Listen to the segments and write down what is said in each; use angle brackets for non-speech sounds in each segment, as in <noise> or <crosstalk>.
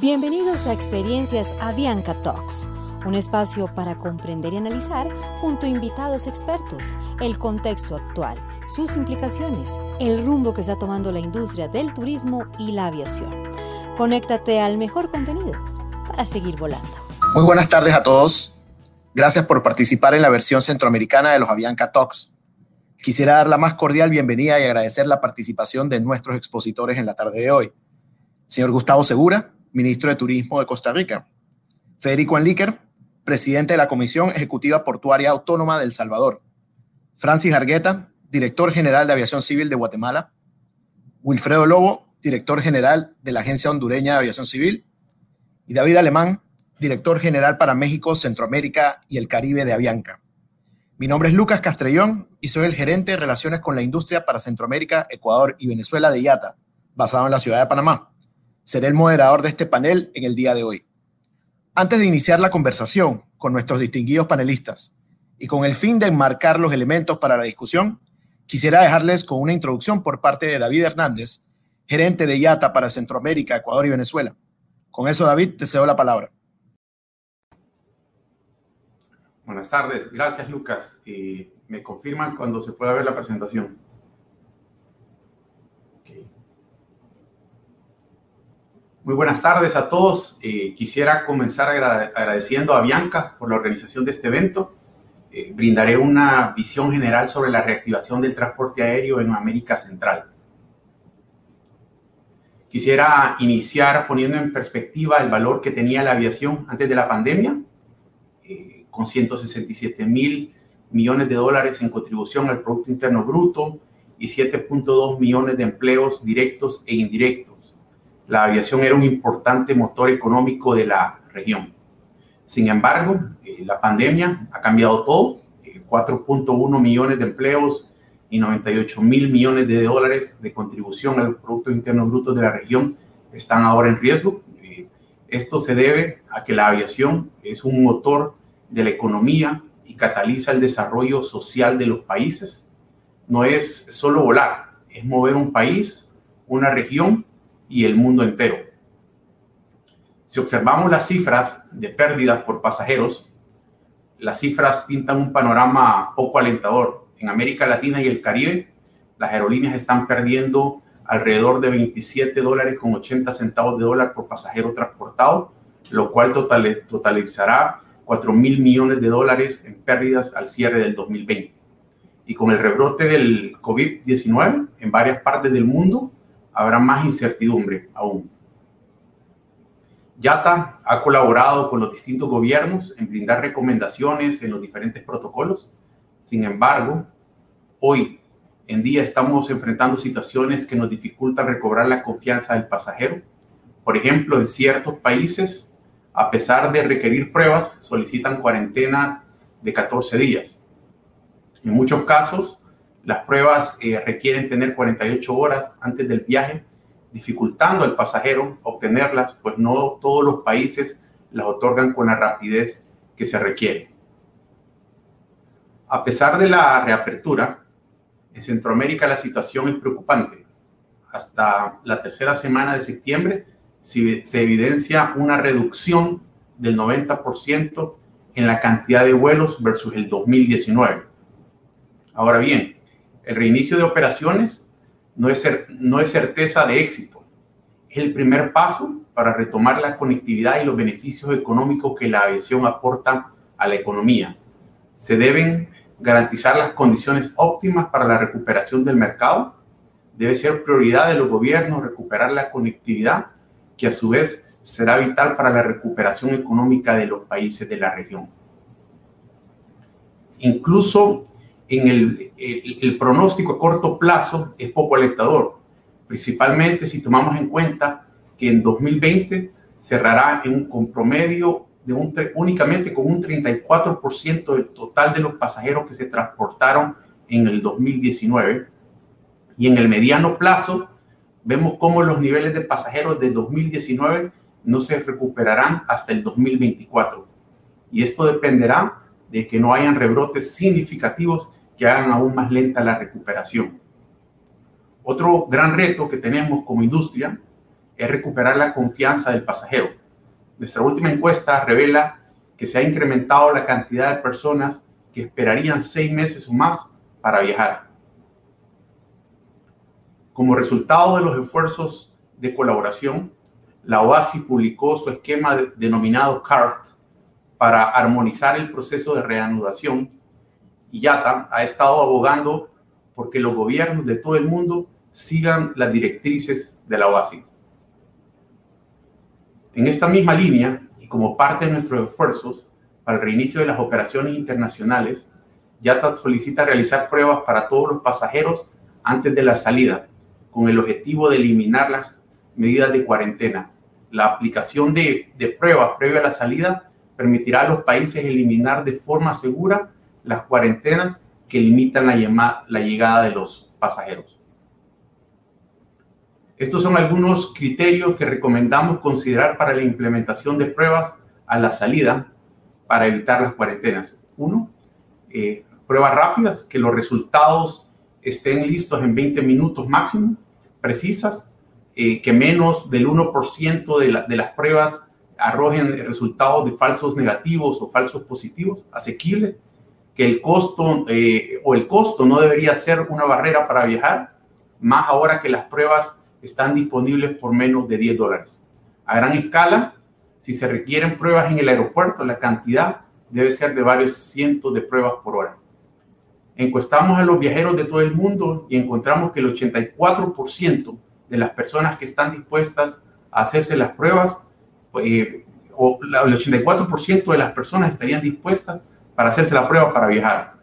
Bienvenidos a Experiencias Avianca Talks, un espacio para comprender y analizar, junto a invitados expertos, el contexto actual, sus implicaciones, el rumbo que está tomando la industria del turismo y la aviación. Conéctate al mejor contenido para seguir volando. Muy buenas tardes a todos. Gracias por participar en la versión centroamericana de los Avianca Talks. Quisiera dar la más cordial bienvenida y agradecer la participación de nuestros expositores en la tarde de hoy. Señor Gustavo Segura, ministro de Turismo de Costa Rica. Federico Enlíquer, presidente de la Comisión Ejecutiva Portuaria Autónoma de El Salvador. Francis Argueta, director general de Aviación Civil de Guatemala. Wilfredo Lobo, director general de la Agencia Hondureña de Aviación Civil. Y David Alemán, director general para México, Centroamérica y el Caribe de Avianca. Mi nombre es Lucas Castrellón y soy el gerente de Relaciones con la Industria para Centroamérica, Ecuador y Venezuela de IATA, basado en la ciudad de Panamá seré el moderador de este panel en el día de hoy. Antes de iniciar la conversación con nuestros distinguidos panelistas y con el fin de enmarcar los elementos para la discusión, quisiera dejarles con una introducción por parte de David Hernández, gerente de IATA para Centroamérica, Ecuador y Venezuela. Con eso, David, te cedo la palabra. Buenas tardes, gracias Lucas. Y me confirman cuando se pueda ver la presentación. Muy buenas tardes a todos. Eh, quisiera comenzar agradeciendo a Bianca por la organización de este evento. Eh, brindaré una visión general sobre la reactivación del transporte aéreo en América Central. Quisiera iniciar poniendo en perspectiva el valor que tenía la aviación antes de la pandemia, eh, con 167 mil millones de dólares en contribución al Producto Interno Bruto y 7.2 millones de empleos directos e indirectos la aviación era un importante motor económico de la región. Sin embargo, eh, la pandemia ha cambiado todo. 4.1 eh, millones de empleos y 98 mil millones de dólares de contribución al Producto Interno Bruto de la región están ahora en riesgo. Eh, esto se debe a que la aviación es un motor de la economía y cataliza el desarrollo social de los países. No es solo volar, es mover un país, una región y el mundo entero. Si observamos las cifras de pérdidas por pasajeros, las cifras pintan un panorama poco alentador. En América Latina y el Caribe, las aerolíneas están perdiendo alrededor de 27 dólares con 80 centavos de dólar por pasajero transportado, lo cual totalizará 4 mil millones de dólares en pérdidas al cierre del 2020. Y con el rebrote del COVID-19 en varias partes del mundo, habrá más incertidumbre aún. YATA ha colaborado con los distintos gobiernos en brindar recomendaciones en los diferentes protocolos. Sin embargo, hoy en día estamos enfrentando situaciones que nos dificultan recobrar la confianza del pasajero. Por ejemplo, en ciertos países, a pesar de requerir pruebas, solicitan cuarentenas de 14 días. En muchos casos, las pruebas eh, requieren tener 48 horas antes del viaje, dificultando al pasajero obtenerlas, pues no todos los países las otorgan con la rapidez que se requiere. A pesar de la reapertura, en Centroamérica la situación es preocupante. Hasta la tercera semana de septiembre se evidencia una reducción del 90% en la cantidad de vuelos versus el 2019. Ahora bien, el reinicio de operaciones no es, no es certeza de éxito. Es el primer paso para retomar la conectividad y los beneficios económicos que la aviación aporta a la economía. Se deben garantizar las condiciones óptimas para la recuperación del mercado. Debe ser prioridad de los gobiernos recuperar la conectividad, que a su vez será vital para la recuperación económica de los países de la región. Incluso en el, el, pronóstico a corto plazo es poco alentador, principalmente si tomamos en cuenta que en 2020 cerrará en un con promedio de un, únicamente con un 34% del total de los pasajeros que se transportaron en el 2019. Y en el mediano plazo vemos cómo los niveles de pasajeros de 2019 no se recuperarán hasta el 2024. Y esto dependerá de que no hayan rebrotes significativos que hagan aún más lenta la recuperación. Otro gran reto que tenemos como industria es recuperar la confianza del pasajero. Nuestra última encuesta revela que se ha incrementado la cantidad de personas que esperarían seis meses o más para viajar. Como resultado de los esfuerzos de colaboración, la OASI publicó su esquema denominado CART para armonizar el proceso de reanudación YATA ha estado abogando porque los gobiernos de todo el mundo sigan las directrices de la OASI. En esta misma línea, y como parte de nuestros esfuerzos para el reinicio de las operaciones internacionales, YATA solicita realizar pruebas para todos los pasajeros antes de la salida, con el objetivo de eliminar las medidas de cuarentena. La aplicación de, de pruebas previa a la salida permitirá a los países eliminar de forma segura las cuarentenas que limitan la, la llegada de los pasajeros. Estos son algunos criterios que recomendamos considerar para la implementación de pruebas a la salida para evitar las cuarentenas. Uno, eh, pruebas rápidas, que los resultados estén listos en 20 minutos máximo, precisas, eh, que menos del 1% de, de las pruebas arrojen resultados de falsos negativos o falsos positivos, asequibles, que el costo eh, o el costo no debería ser una barrera para viajar, más ahora que las pruebas están disponibles por menos de 10 dólares. A gran escala, si se requieren pruebas en el aeropuerto, la cantidad debe ser de varios cientos de pruebas por hora. Encuestamos a los viajeros de todo el mundo y encontramos que el 84% de las personas que están dispuestas a hacerse las pruebas, eh, o el 84% de las personas estarían dispuestas para hacerse la prueba para viajar.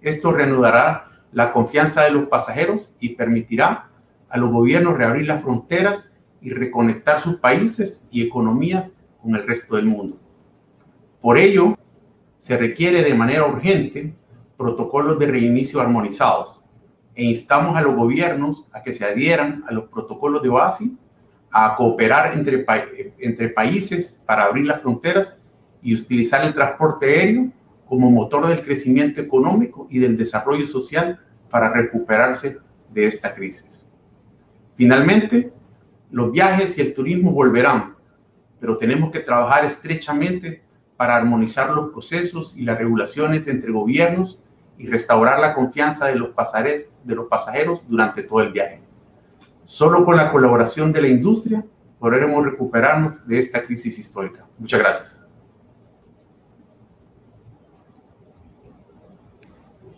Esto reanudará la confianza de los pasajeros y permitirá a los gobiernos reabrir las fronteras y reconectar sus países y economías con el resto del mundo. Por ello, se requiere de manera urgente protocolos de reinicio armonizados e instamos a los gobiernos a que se adhieran a los protocolos de OASI, a cooperar entre, entre países para abrir las fronteras y utilizar el transporte aéreo como motor del crecimiento económico y del desarrollo social para recuperarse de esta crisis. Finalmente, los viajes y el turismo volverán, pero tenemos que trabajar estrechamente para armonizar los procesos y las regulaciones entre gobiernos y restaurar la confianza de los, pasajeros, de los pasajeros durante todo el viaje. Solo con la colaboración de la industria podremos recuperarnos de esta crisis histórica. Muchas gracias.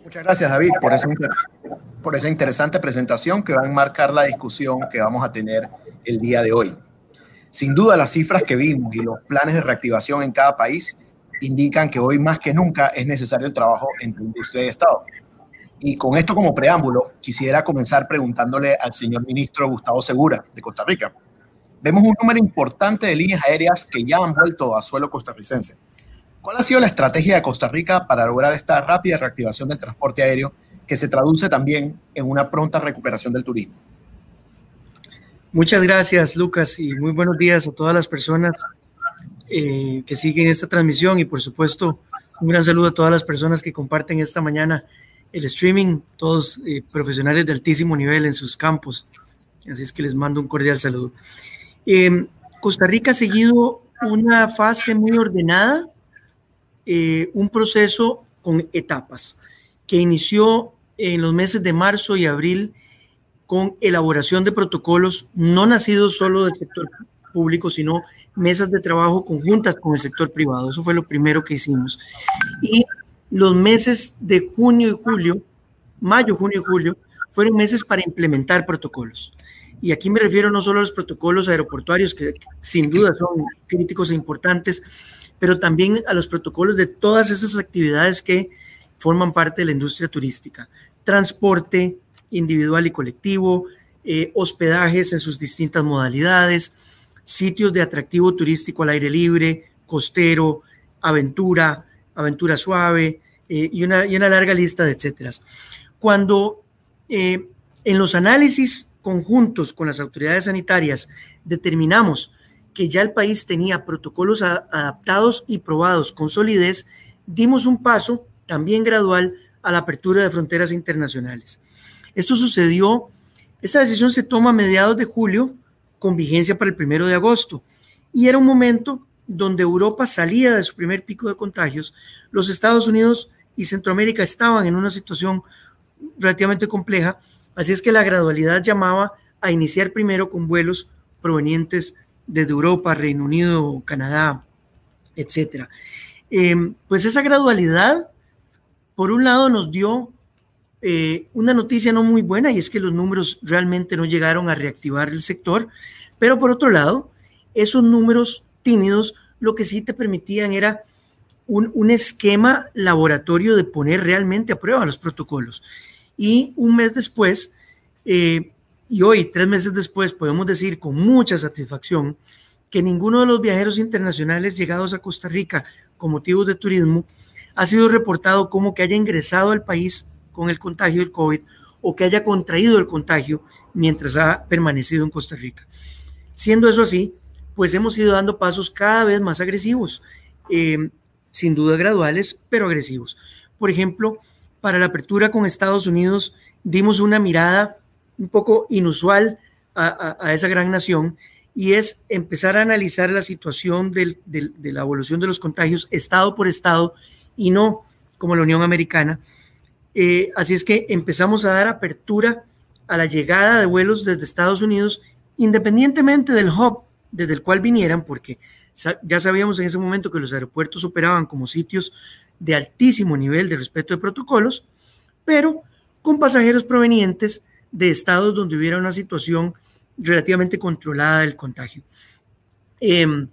Muchas gracias, David, por esa, por esa interesante presentación que va a enmarcar la discusión que vamos a tener el día de hoy. Sin duda, las cifras que vimos y los planes de reactivación en cada país indican que hoy más que nunca es necesario el trabajo entre industria y Estado. Y con esto como preámbulo, quisiera comenzar preguntándole al señor ministro Gustavo Segura, de Costa Rica. Vemos un número importante de líneas aéreas que ya han vuelto a suelo costarricense ¿Cuál ha sido la estrategia de Costa Rica para lograr esta rápida reactivación del transporte aéreo que se traduce también en una pronta recuperación del turismo? Muchas gracias, Lucas, y muy buenos días a todas las personas eh, que siguen esta transmisión y, por supuesto, un gran saludo a todas las personas que comparten esta mañana el streaming, todos eh, profesionales de altísimo nivel en sus campos. Así es que les mando un cordial saludo. Eh, Costa Rica ha seguido una fase muy ordenada eh, un proceso con etapas que inició en los meses de marzo y abril con elaboración de protocolos no nacidos solo del sector público, sino mesas de trabajo conjuntas con el sector privado. Eso fue lo primero que hicimos. Y los meses de junio y julio, mayo, junio y julio, fueron meses para implementar protocolos. Y aquí me refiero no solo a los protocolos aeroportuarios, que sin duda son críticos e importantes, pero también a los protocolos de todas esas actividades que forman parte de la industria turística. Transporte individual y colectivo, eh, hospedajes en sus distintas modalidades, sitios de atractivo turístico al aire libre, costero, aventura, aventura suave eh, y, una, larga lista de etcétera. Cuando eh, en los análisis conjuntos con las autoridades sanitarias determinamos que ya el país tenía protocolos adaptados y probados con solidez, dimos un paso también gradual a la apertura de fronteras internacionales. Esto sucedió, esta decisión se toma a mediados de julio con vigencia para el primero de agosto. Y era un momento donde Europa salía de su primer pico de contagios, los Estados Unidos y Centroamérica estaban en una situación relativamente compleja, así es que la gradualidad llamaba a iniciar primero con vuelos provenientes desde Europa, Reino Unido, Canadá, etc. Em, pues esa gradualidad, por un lado, nos dio eh, una noticia no muy buena y es que los números realmente no llegaron a reactivar el sector, pero por otro lado, esos números tímidos lo que sí te permitían era un, esquema laboratorio de poner realmente a prueba los protocolos. Y un mes después, eh, y hoy, tres meses después, podemos decir con mucha satisfacción que ninguno de los viajeros internacionales llegados a Costa Rica con motivos de turismo ha sido reportado como que haya ingresado al país con el contagio del COVID o que haya contraído el contagio mientras ha permanecido en Costa Rica. Siendo eso así, pues hemos ido dando pasos cada vez más agresivos, eh, sin duda graduales, pero agresivos. Por ejemplo, para la apertura con Estados Unidos dimos una mirada un poco inusual a, esa gran nación y es empezar a analizar la situación de la evolución de los contagios estado por estado y no como la Unión Americana. Eh, así es que empezamos a dar apertura a la llegada de vuelos desde Estados Unidos, independientemente del hub desde el cual vinieran, porque ya sabíamos en ese momento que los aeropuertos operaban como sitios de altísimo nivel de respeto de protocolos, pero con pasajeros provenientes de estados donde hubiera una situación relativamente controlada del contagio. Em,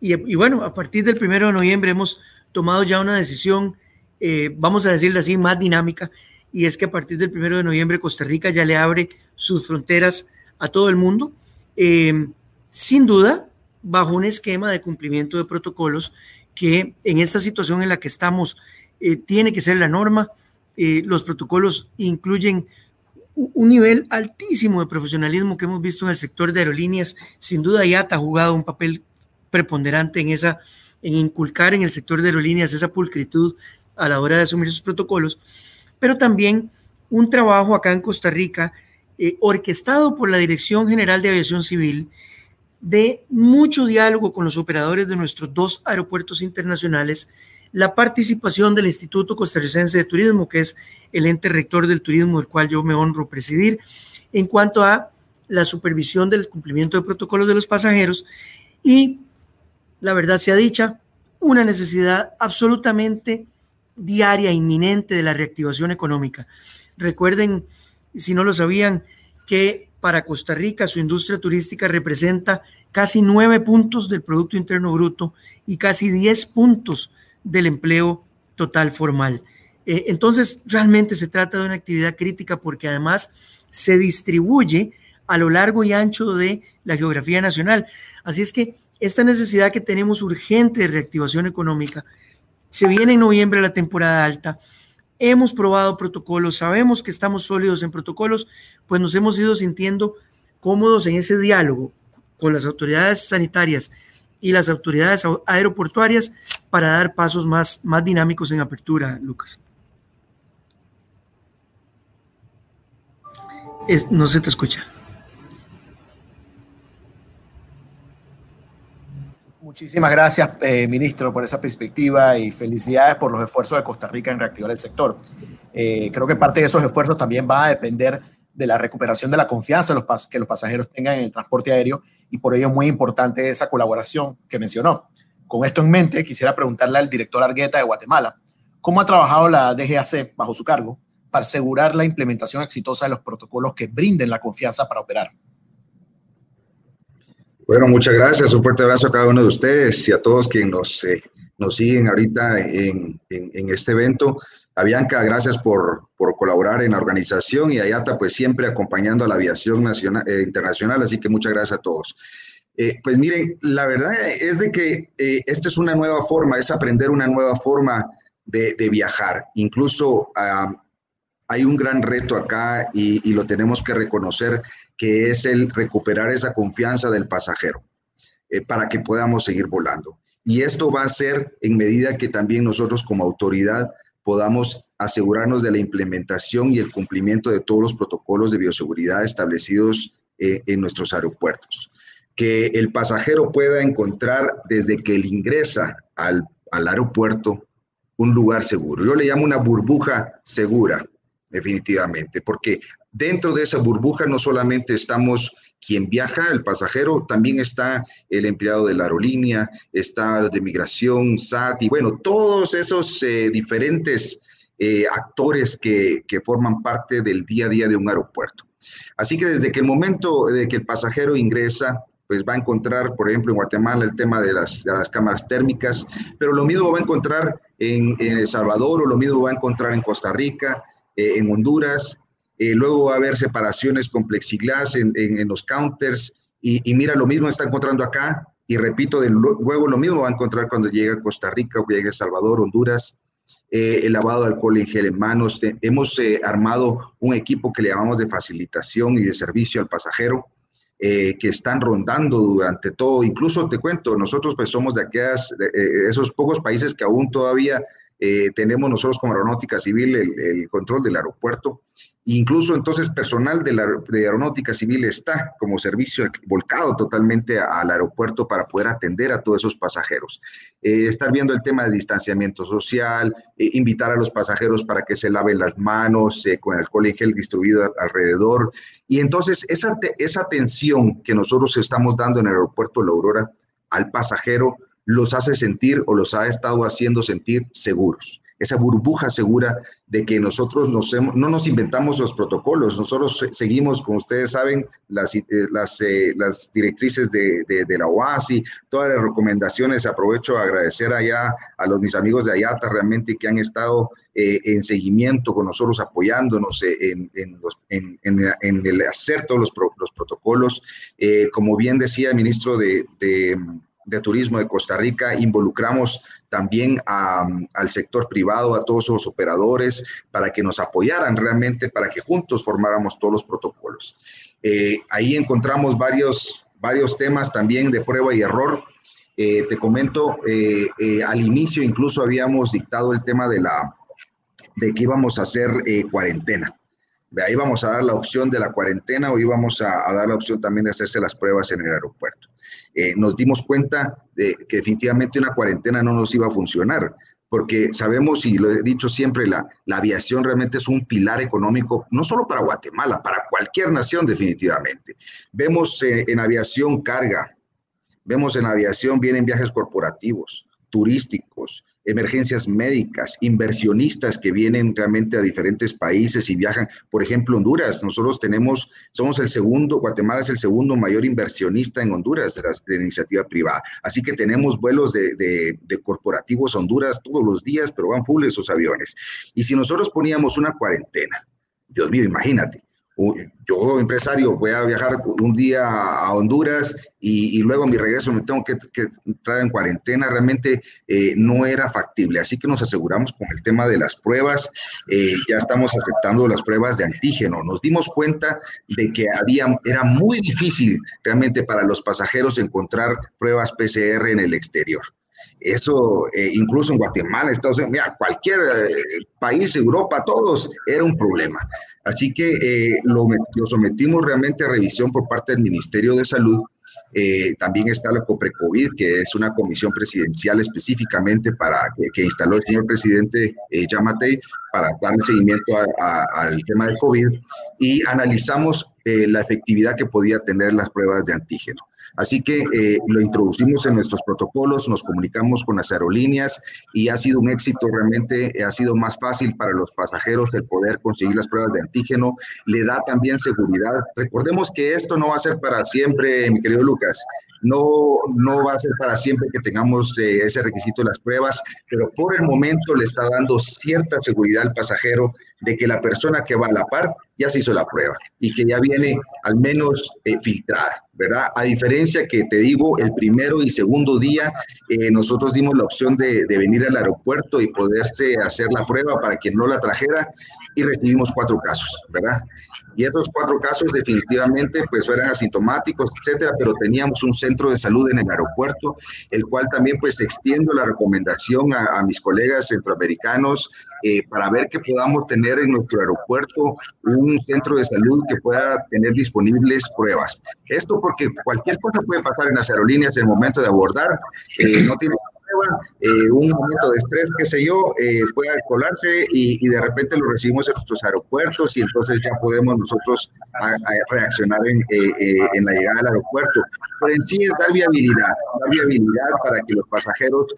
y, bueno, a partir del primero de noviembre hemos tomado ya una decisión, eh, vamos a decirlo así, más dinámica, y es que a partir del primero de noviembre Costa Rica ya le abre sus fronteras a todo el mundo. Em, sin duda, bajo un esquema de cumplimiento de protocolos que en esta situación en la que estamos eh, tiene que ser la norma. Eh, los protocolos incluyen un nivel altísimo de profesionalismo que hemos visto en el sector de aerolíneas. Sin duda, IATA ha jugado un papel preponderante en esa, en inculcar en el sector de aerolíneas esa pulcritud a la hora de asumir sus protocolos, pero también un trabajo acá en Costa Rica eh, orquestado por la Dirección General de Aviación Civil de mucho diálogo con los operadores de nuestros dos aeropuertos internacionales, la participación del Instituto Costarricense de Turismo, que es el ente rector del turismo, del cual yo me honro presidir, en cuanto a la supervisión del cumplimiento de protocolos de los pasajeros y, la verdad sea dicha, una necesidad absolutamente diaria, inminente de la reactivación económica. Recuerden, si no lo sabían, que para Costa Rica, su industria turística representa casi nueve puntos del Producto Interno Bruto y casi diez puntos del empleo total formal. Eh, entonces, realmente se trata de una actividad crítica porque además se distribuye a lo largo y ancho de la geografía nacional. Así es que esta necesidad que tenemos urgente de reactivación económica, se viene en noviembre la temporada alta, hemos probado protocolos, sabemos que estamos sólidos en protocolos, pues nos hemos ido sintiendo cómodos en ese diálogo con las autoridades sanitarias y las autoridades aeroportuarias para dar pasos más, más dinámicos en apertura, Lucas. no se te escucha. Muchísimas gracias, eh, ministro, por esa perspectiva y felicidades por los esfuerzos de Costa Rica en reactivar el sector. Eh, creo que parte de esos esfuerzos también va a depender de la recuperación de la confianza los que los pasajeros tengan en el transporte aéreo y por ello es muy importante esa colaboración que mencionó. Con esto en mente, quisiera preguntarle al director Argueta de Guatemala, ¿cómo ha trabajado la DGAC bajo su cargo para asegurar la implementación exitosa de los protocolos que brinden la confianza para operar? Bueno, muchas gracias. Un fuerte abrazo a cada uno de ustedes y a todos quienes nos, eh, nos siguen ahorita en, en, este evento. A Bianca, gracias por, por, colaborar en la organización y a Yata, pues siempre acompañando a la aviación nacional, eh, internacional. Así que muchas gracias a todos. Eh, pues miren, la verdad es de que esta es una nueva forma, es aprender una nueva forma de, de viajar. Incluso uh, hay un gran reto acá y, lo tenemos que reconocer, que es el recuperar esa confianza del pasajero eh, para que podamos seguir volando. Y esto va a ser en medida que también nosotros como autoridad podamos asegurarnos de la implementación y el cumplimiento de todos los protocolos de bioseguridad establecidos eh, en nuestros aeropuertos. que el pasajero pueda encontrar desde que él ingresa al, al aeropuerto un lugar seguro. Yo le llamo una burbuja segura, definitivamente, porque dentro de esa burbuja no solamente estamos quien viaja, el pasajero, también está el empleado de la aerolínea, está los de migración, SAT y bueno, todos esos eh, diferentes eh, actores que, que, forman parte del día a día de un aeropuerto. Así que desde que el momento de que el pasajero ingresa, pues va a encontrar, por ejemplo, en Guatemala el tema de las, de las cámaras térmicas, pero lo mismo va a encontrar en, El Salvador o lo mismo va a encontrar en Costa Rica, eh, en Honduras, eh, luego va a haber separaciones con plexiglas en, los counters y, mira, lo mismo está encontrando acá y repito, de luego lo mismo va a encontrar cuando llega a Costa Rica o llega a Salvador, Honduras. Eh, el lavado de alcohol en gel en manos. Hemos eh, armado un equipo que le llamamos de facilitación y de servicio al pasajero, que están rondando durante todo. Incluso te cuento, nosotros pues somos de aquellas, esos pocos países que aún todavía tenemos nosotros como aeronáutica civil el, control del aeropuerto. Incluso entonces personal de, la, de aeronáutica civil está como servicio volcado totalmente al aeropuerto para poder atender a todos esos pasajeros. Eh, estar viendo el tema de distanciamiento social, eh, invitar a los pasajeros para que se laven las manos eh, con alcohol y gel distribuido alrededor. Y entonces esa, esa atención que nosotros estamos dando en el aeropuerto de La Aurora al pasajero los hace sentir o los ha estado haciendo sentir seguros esa burbuja segura de que nosotros nos hemos, no nos inventamos los protocolos, nosotros seguimos, como ustedes saben, las, eh, eh, las directrices de, de, la OASI, todas las recomendaciones. Aprovecho a agradecer allá a los mis amigos de Ayata realmente que han estado eh, en seguimiento con nosotros, apoyándonos en, en, el hacer todos los, pro, los protocolos. Como bien decía el ministro de de Turismo de Costa Rica, involucramos también al sector privado, a todos los operadores, para que nos apoyaran realmente, para que juntos formáramos todos los protocolos. Eh, ahí encontramos varios, varios temas también de prueba y error. Eh, te comento, eh, al inicio incluso habíamos dictado el tema de, la, de que íbamos a hacer cuarentena. De ahí vamos a dar la opción de la cuarentena o íbamos a dar la opción también de hacerse las pruebas en el aeropuerto eh, nos dimos cuenta de que definitivamente una cuarentena no nos iba a funcionar, porque sabemos, y lo he dicho siempre, la, la aviación realmente es un pilar económico, no solo para Guatemala, para cualquier nación definitivamente. Vemos eh, en aviación carga, vemos en aviación vienen viajes corporativos, turísticos, emergencias médicas, inversionistas que vienen realmente a diferentes países y viajan. Por ejemplo, Honduras, nosotros tenemos, somos el segundo, Guatemala es el segundo mayor inversionista en Honduras de la, iniciativa privada. Así que tenemos vuelos de, de, de, corporativos a Honduras todos los días, pero van full esos aviones. Y si nosotros poníamos una cuarentena, Dios mío, imagínate, yo, empresario, voy a viajar un día a Honduras y, luego a mi regreso me tengo que, que entrar en cuarentena, realmente eh, no era factible. Así que nos aseguramos con el tema de las pruebas, eh, ya estamos aceptando las pruebas de antígeno. Nos dimos cuenta de que había, era muy difícil realmente para los pasajeros encontrar pruebas PCR en el exterior. Eso, eh, incluso en Guatemala, Estados Unidos, cualquier eh, país, Europa, todos, era un problema. Así que eh, lo, sometimos realmente a revisión por parte del Ministerio de Salud. También está la COPRECOVID, que es una comisión presidencial específicamente para que, que instaló el señor presidente Yamatei para darle seguimiento al tema del COVID y analizamos la efectividad que podía tener las pruebas de antígeno. Así que eh, lo introducimos en nuestros protocolos, nos comunicamos con las aerolíneas y ha sido un éxito realmente, eh, ha sido más fácil para los pasajeros el poder conseguir las pruebas de antígeno, le da también seguridad. Recordemos que esto no va a ser para siempre, mi querido Lucas no, no va a ser para siempre que tengamos eh, ese requisito de las pruebas, pero por el momento le está dando cierta seguridad al pasajero de que la persona que va a la par ya se hizo la prueba y que ya viene al menos eh, filtrada, ¿verdad? A diferencia que te digo, el primero y segundo día eh, nosotros dimos la opción de, de, venir al aeropuerto y poderse hacer la prueba para quien no la trajera y recibimos cuatro casos, ¿verdad? Y esos cuatro casos definitivamente pues eran asintomáticos, etcétera, pero teníamos un centro de salud en el aeropuerto, el cual también pues extiendo la recomendación a, mis colegas centroamericanos eh, para ver que podamos tener en nuestro aeropuerto un centro de salud que pueda tener disponibles pruebas. Esto porque cualquier cosa puede pasar en las aerolíneas en el momento de abordar, eh, no tiene eh, un momento de estrés, qué sé yo, eh, pueda colarse y, de repente lo recibimos en nuestros aeropuertos y entonces ya podemos nosotros reaccionar en, eh, en, la llegada al aeropuerto. Pero en sí es dar viabilidad, dar viabilidad para que los pasajeros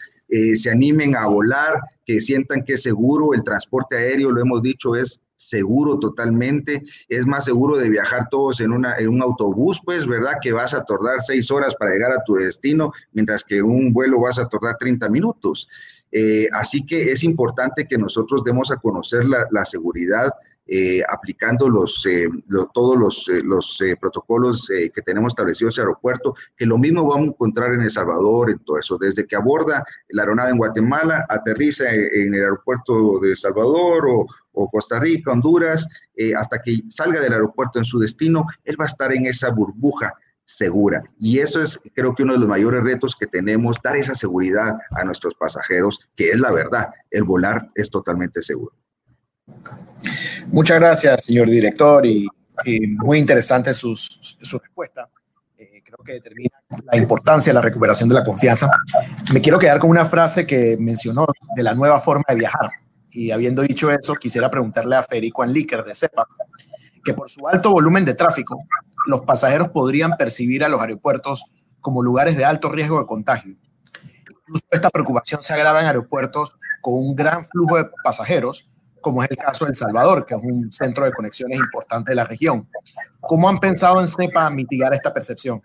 se animen a volar, que sientan que es seguro, el transporte aéreo, lo hemos dicho, es seguro totalmente, es más seguro de viajar todos en, una, en un autobús, pues, ¿verdad? Que vas a tardar seis horas para llegar a tu destino, mientras que un vuelo vas a tardar 30 minutos. Eh, así que es importante que nosotros demos a conocer la, la seguridad eh, aplicando los, eh, todos los, eh, los protocolos que tenemos establecidos en el aeropuerto, que lo mismo vamos a encontrar en El Salvador, en todo eso, desde que aborda la aeronave en Guatemala, aterriza en, el aeropuerto de El Salvador o, o Costa Rica, Honduras, hasta que salga del aeropuerto en su destino, él va a estar en esa burbuja segura. Y eso es, creo que uno de los mayores retos que tenemos, dar esa seguridad a nuestros pasajeros, que es la verdad, el volar es totalmente seguro. Muchas gracias, señor director, y, muy interesante su respuesta. Eh, creo que determina la importancia de la recuperación de la confianza. Me quiero quedar con una frase que mencionó de la nueva forma de viajar. Y habiendo dicho eso, quisiera preguntarle a Federico Anlíker de CEPA, que por su alto volumen de tráfico, los pasajeros podrían percibir a los aeropuertos como lugares de alto riesgo de contagio. Incluso esta preocupación se agrava en aeropuertos con un gran flujo de pasajeros como es el caso de El Salvador, que es un centro de conexiones importante de la región. ¿Cómo han pensado en CEPA mitigar esta percepción?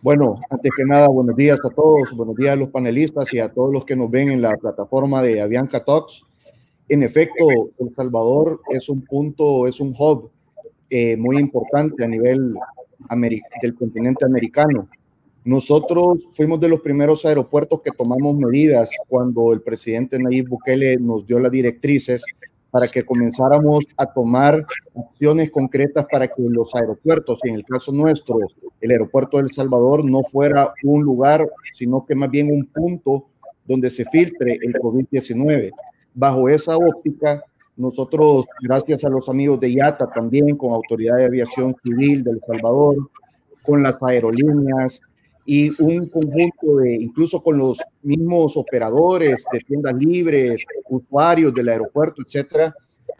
Bueno, antes que nada, buenos días a todos, buenos días a los panelistas y a todos los que nos ven en la plataforma de Avianca Talks. En efecto, El Salvador es un punto, es un hub eh, muy importante a nivel del continente americano. Nosotros fuimos de los primeros aeropuertos que tomamos medidas cuando el presidente Nayib Bukele nos dio las directrices para que comenzáramos a tomar acciones concretas para que los aeropuertos, y en el caso nuestro, el aeropuerto de El Salvador, no fuera un lugar, sino que más bien un punto donde se filtre el COVID-19. Bajo esa óptica, nosotros, gracias a los amigos de IATA también, con Autoridad de Aviación Civil de El Salvador, con las aerolíneas, y un conjunto de, incluso con los mismos operadores de tiendas libres, usuarios del aeropuerto, etcétera,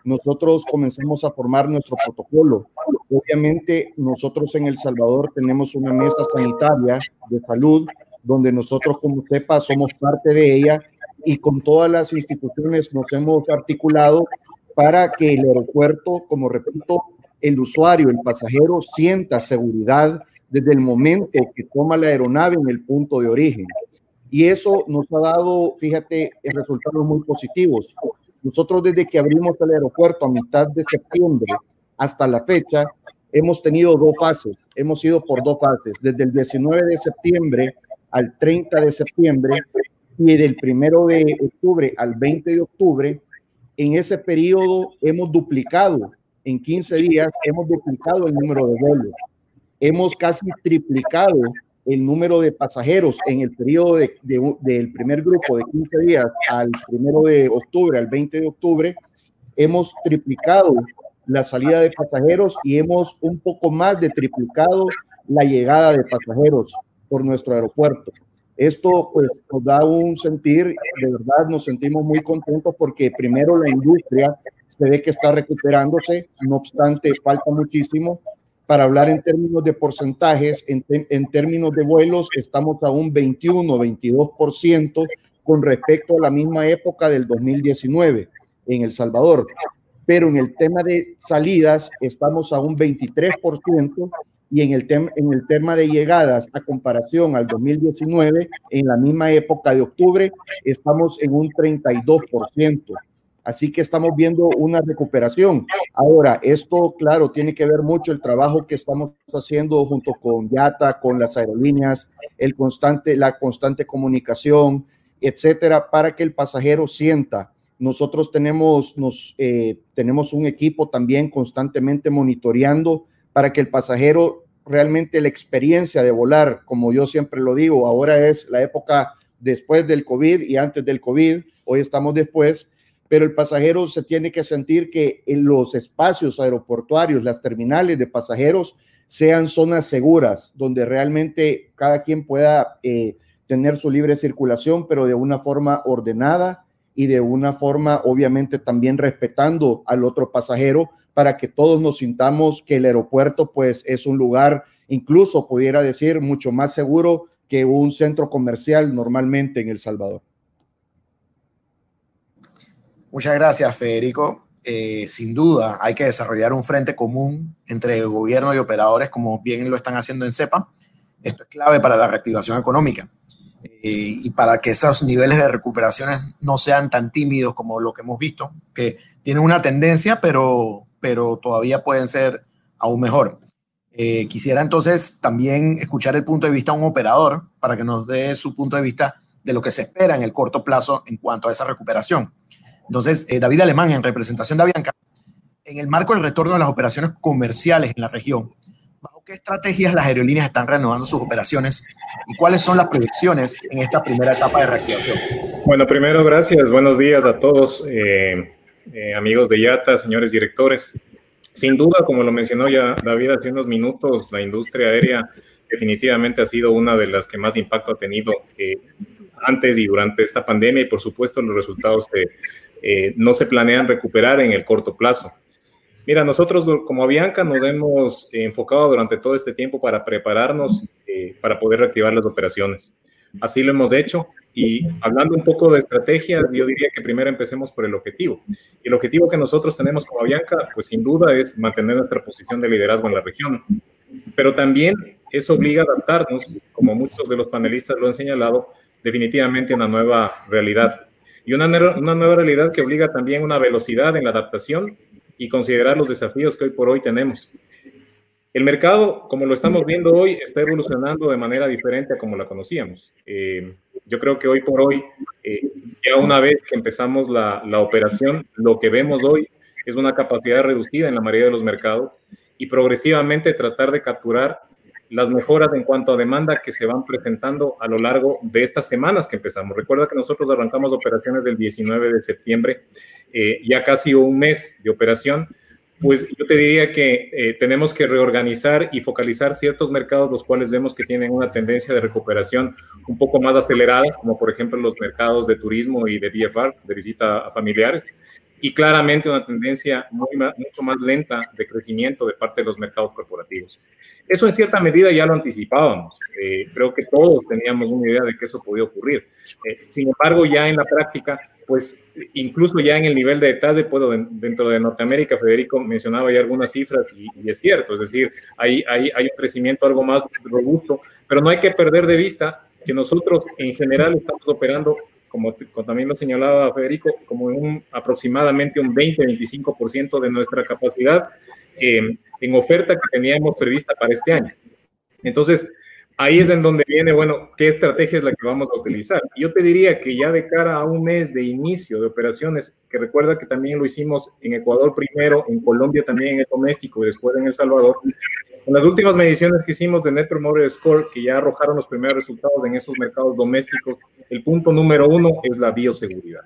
nosotros comenzamos a formar nuestro protocolo. Obviamente, nosotros en El Salvador tenemos una mesa sanitaria de salud, donde nosotros, como sepa, somos parte de ella y con todas las instituciones nos hemos articulado para que el aeropuerto, como repito, el usuario, el pasajero sienta seguridad desde el momento que toma la aeronave en el punto de origen. Y eso nos ha dado, fíjate, resultados muy positivos. Nosotros desde que abrimos el aeropuerto a mitad de septiembre hasta la fecha, hemos tenido dos fases, hemos ido por dos fases, desde el 19 de septiembre al 30 de septiembre y del 1 de octubre al 20 de octubre. En ese periodo hemos duplicado, en 15 días hemos duplicado el número de vuelos hemos casi triplicado el número de pasajeros en el periodo de, del primer grupo de 15 días al primero de octubre, al 20 de octubre, hemos triplicado la salida de pasajeros y hemos un poco más de triplicado la llegada de pasajeros por nuestro aeropuerto. Esto pues nos da un sentir, de verdad nos sentimos muy contentos porque primero la industria se ve que está recuperándose, no obstante falta muchísimo, para hablar en términos de porcentajes, en, en términos de vuelos, estamos a un 21, 22% con respecto a la misma época del 2019 en El Salvador. Pero en el tema de salidas estamos a un 23% y en el, tema en el tema de llegadas a comparación al 2019, en la misma época de octubre, estamos en un 32%. Así que estamos viendo una recuperación. Ahora, esto, claro, tiene que ver mucho el trabajo que estamos haciendo junto con YATA, con las aerolíneas, el constante, la constante comunicación, etcétera, para que el pasajero sienta Nosotros tenemos, nos, eh, tenemos un equipo también constantemente monitoreando para que el pasajero realmente la experiencia de volar, como yo siempre lo digo, ahora es la época después del COVID y antes del COVID, hoy estamos después, pero el pasajero se tiene que sentir que en los espacios aeroportuarios, las terminales de pasajeros, sean zonas seguras, donde realmente cada quien pueda eh, tener su libre circulación, pero de una forma ordenada y de una forma, obviamente, también respetando al otro pasajero para que todos nos sintamos que el aeropuerto, pues, es un lugar, incluso pudiera decir, mucho más seguro que un centro comercial normalmente en El Salvador. Muchas gracias, Federico. Eh, sin duda, hay que desarrollar un frente común entre el gobierno y operadores, como bien lo están haciendo en CEPA. Esto es clave para la reactivación económica. Eh, y para que esos niveles de recuperaciones no sean tan tímidos como lo que hemos visto, que tienen una tendencia, pero, pero todavía pueden ser aún mejor. Eh, quisiera entonces también escuchar el punto de vista de un operador para que nos dé su punto de vista de lo que se espera en el corto plazo en cuanto a esa recuperación. Entonces, eh, David Alemán, en representación de Avianca, en el marco del retorno de las operaciones comerciales en la región, ¿bajo qué estrategias las aerolíneas están renovando sus operaciones y cuáles son las proyecciones en esta primera etapa de reactivación? Bueno, primero, gracias. Buenos días a todos, eh, eh, amigos de IATA, señores directores. Sin duda, como lo mencionó ya David hace unos minutos, la industria aérea definitivamente ha sido una de las que más impacto ha tenido antes y durante esta pandemia y por supuesto los resultados no se planean recuperar en el corto plazo. Mira, nosotros como Avianca nos hemos enfocado durante todo este tiempo para prepararnos eh, para poder reactivar las operaciones. Así lo hemos hecho y hablando un poco de estrategia, yo diría que primero empecemos por el objetivo. El objetivo que nosotros tenemos como Avianca, pues sin duda es mantener nuestra posición de liderazgo en la región. Pero también eso obliga a adaptarnos, como muchos de los panelistas lo han señalado, definitivamente a una nueva realidad. Y una, una nueva realidad que obliga también una velocidad en la adaptación y considerar los desafíos que hoy por hoy tenemos. El mercado, como lo estamos viendo hoy, está evolucionando de manera diferente a como la conocíamos. Eh, yo creo que hoy por hoy, eh, ya una vez que empezamos la, la, operación, lo que vemos hoy es una capacidad reducida en la mayoría de los mercados y progresivamente tratar de capturar las mejoras en cuanto a demanda que se van presentando a lo largo de estas semanas que empezamos. Recuerda que nosotros arrancamos operaciones del 19 de septiembre, eh, ya casi un mes de operación, pues yo te diría que eh, tenemos que reorganizar y focalizar ciertos mercados los cuales vemos que tienen una tendencia de recuperación un poco más acelerada, como por ejemplo los mercados de turismo y de VFR, de visita a familiares y claramente una tendencia muy, mucho más lenta de crecimiento de parte de los mercados corporativos. Eso en cierta medida ya lo anticipábamos. Eh, creo que todos teníamos una idea de que eso podía ocurrir. Eh, sin embargo, ya en la práctica, pues incluso ya en el nivel de detalle, puedo dentro de Norteamérica, Federico mencionaba ya algunas cifras y, y es cierto, es decir, hay, hay, hay un crecimiento algo más robusto, pero no hay que perder de vista que nosotros en general estamos operando como, también lo señalaba Federico, como un, aproximadamente un 20-25% de nuestra capacidad eh, en oferta que teníamos prevista para este año. Entonces, ahí es en donde viene, bueno, ¿qué estrategia es la que vamos a utilizar? Yo te diría que ya de cara a un mes de inicio de operaciones, que recuerda que también lo hicimos en Ecuador primero, en Colombia también en el doméstico y después en El Salvador, en las últimas mediciones que hicimos de Net Promoter Score, que ya arrojaron los primeros resultados en esos mercados domésticos, el punto número uno es la bioseguridad.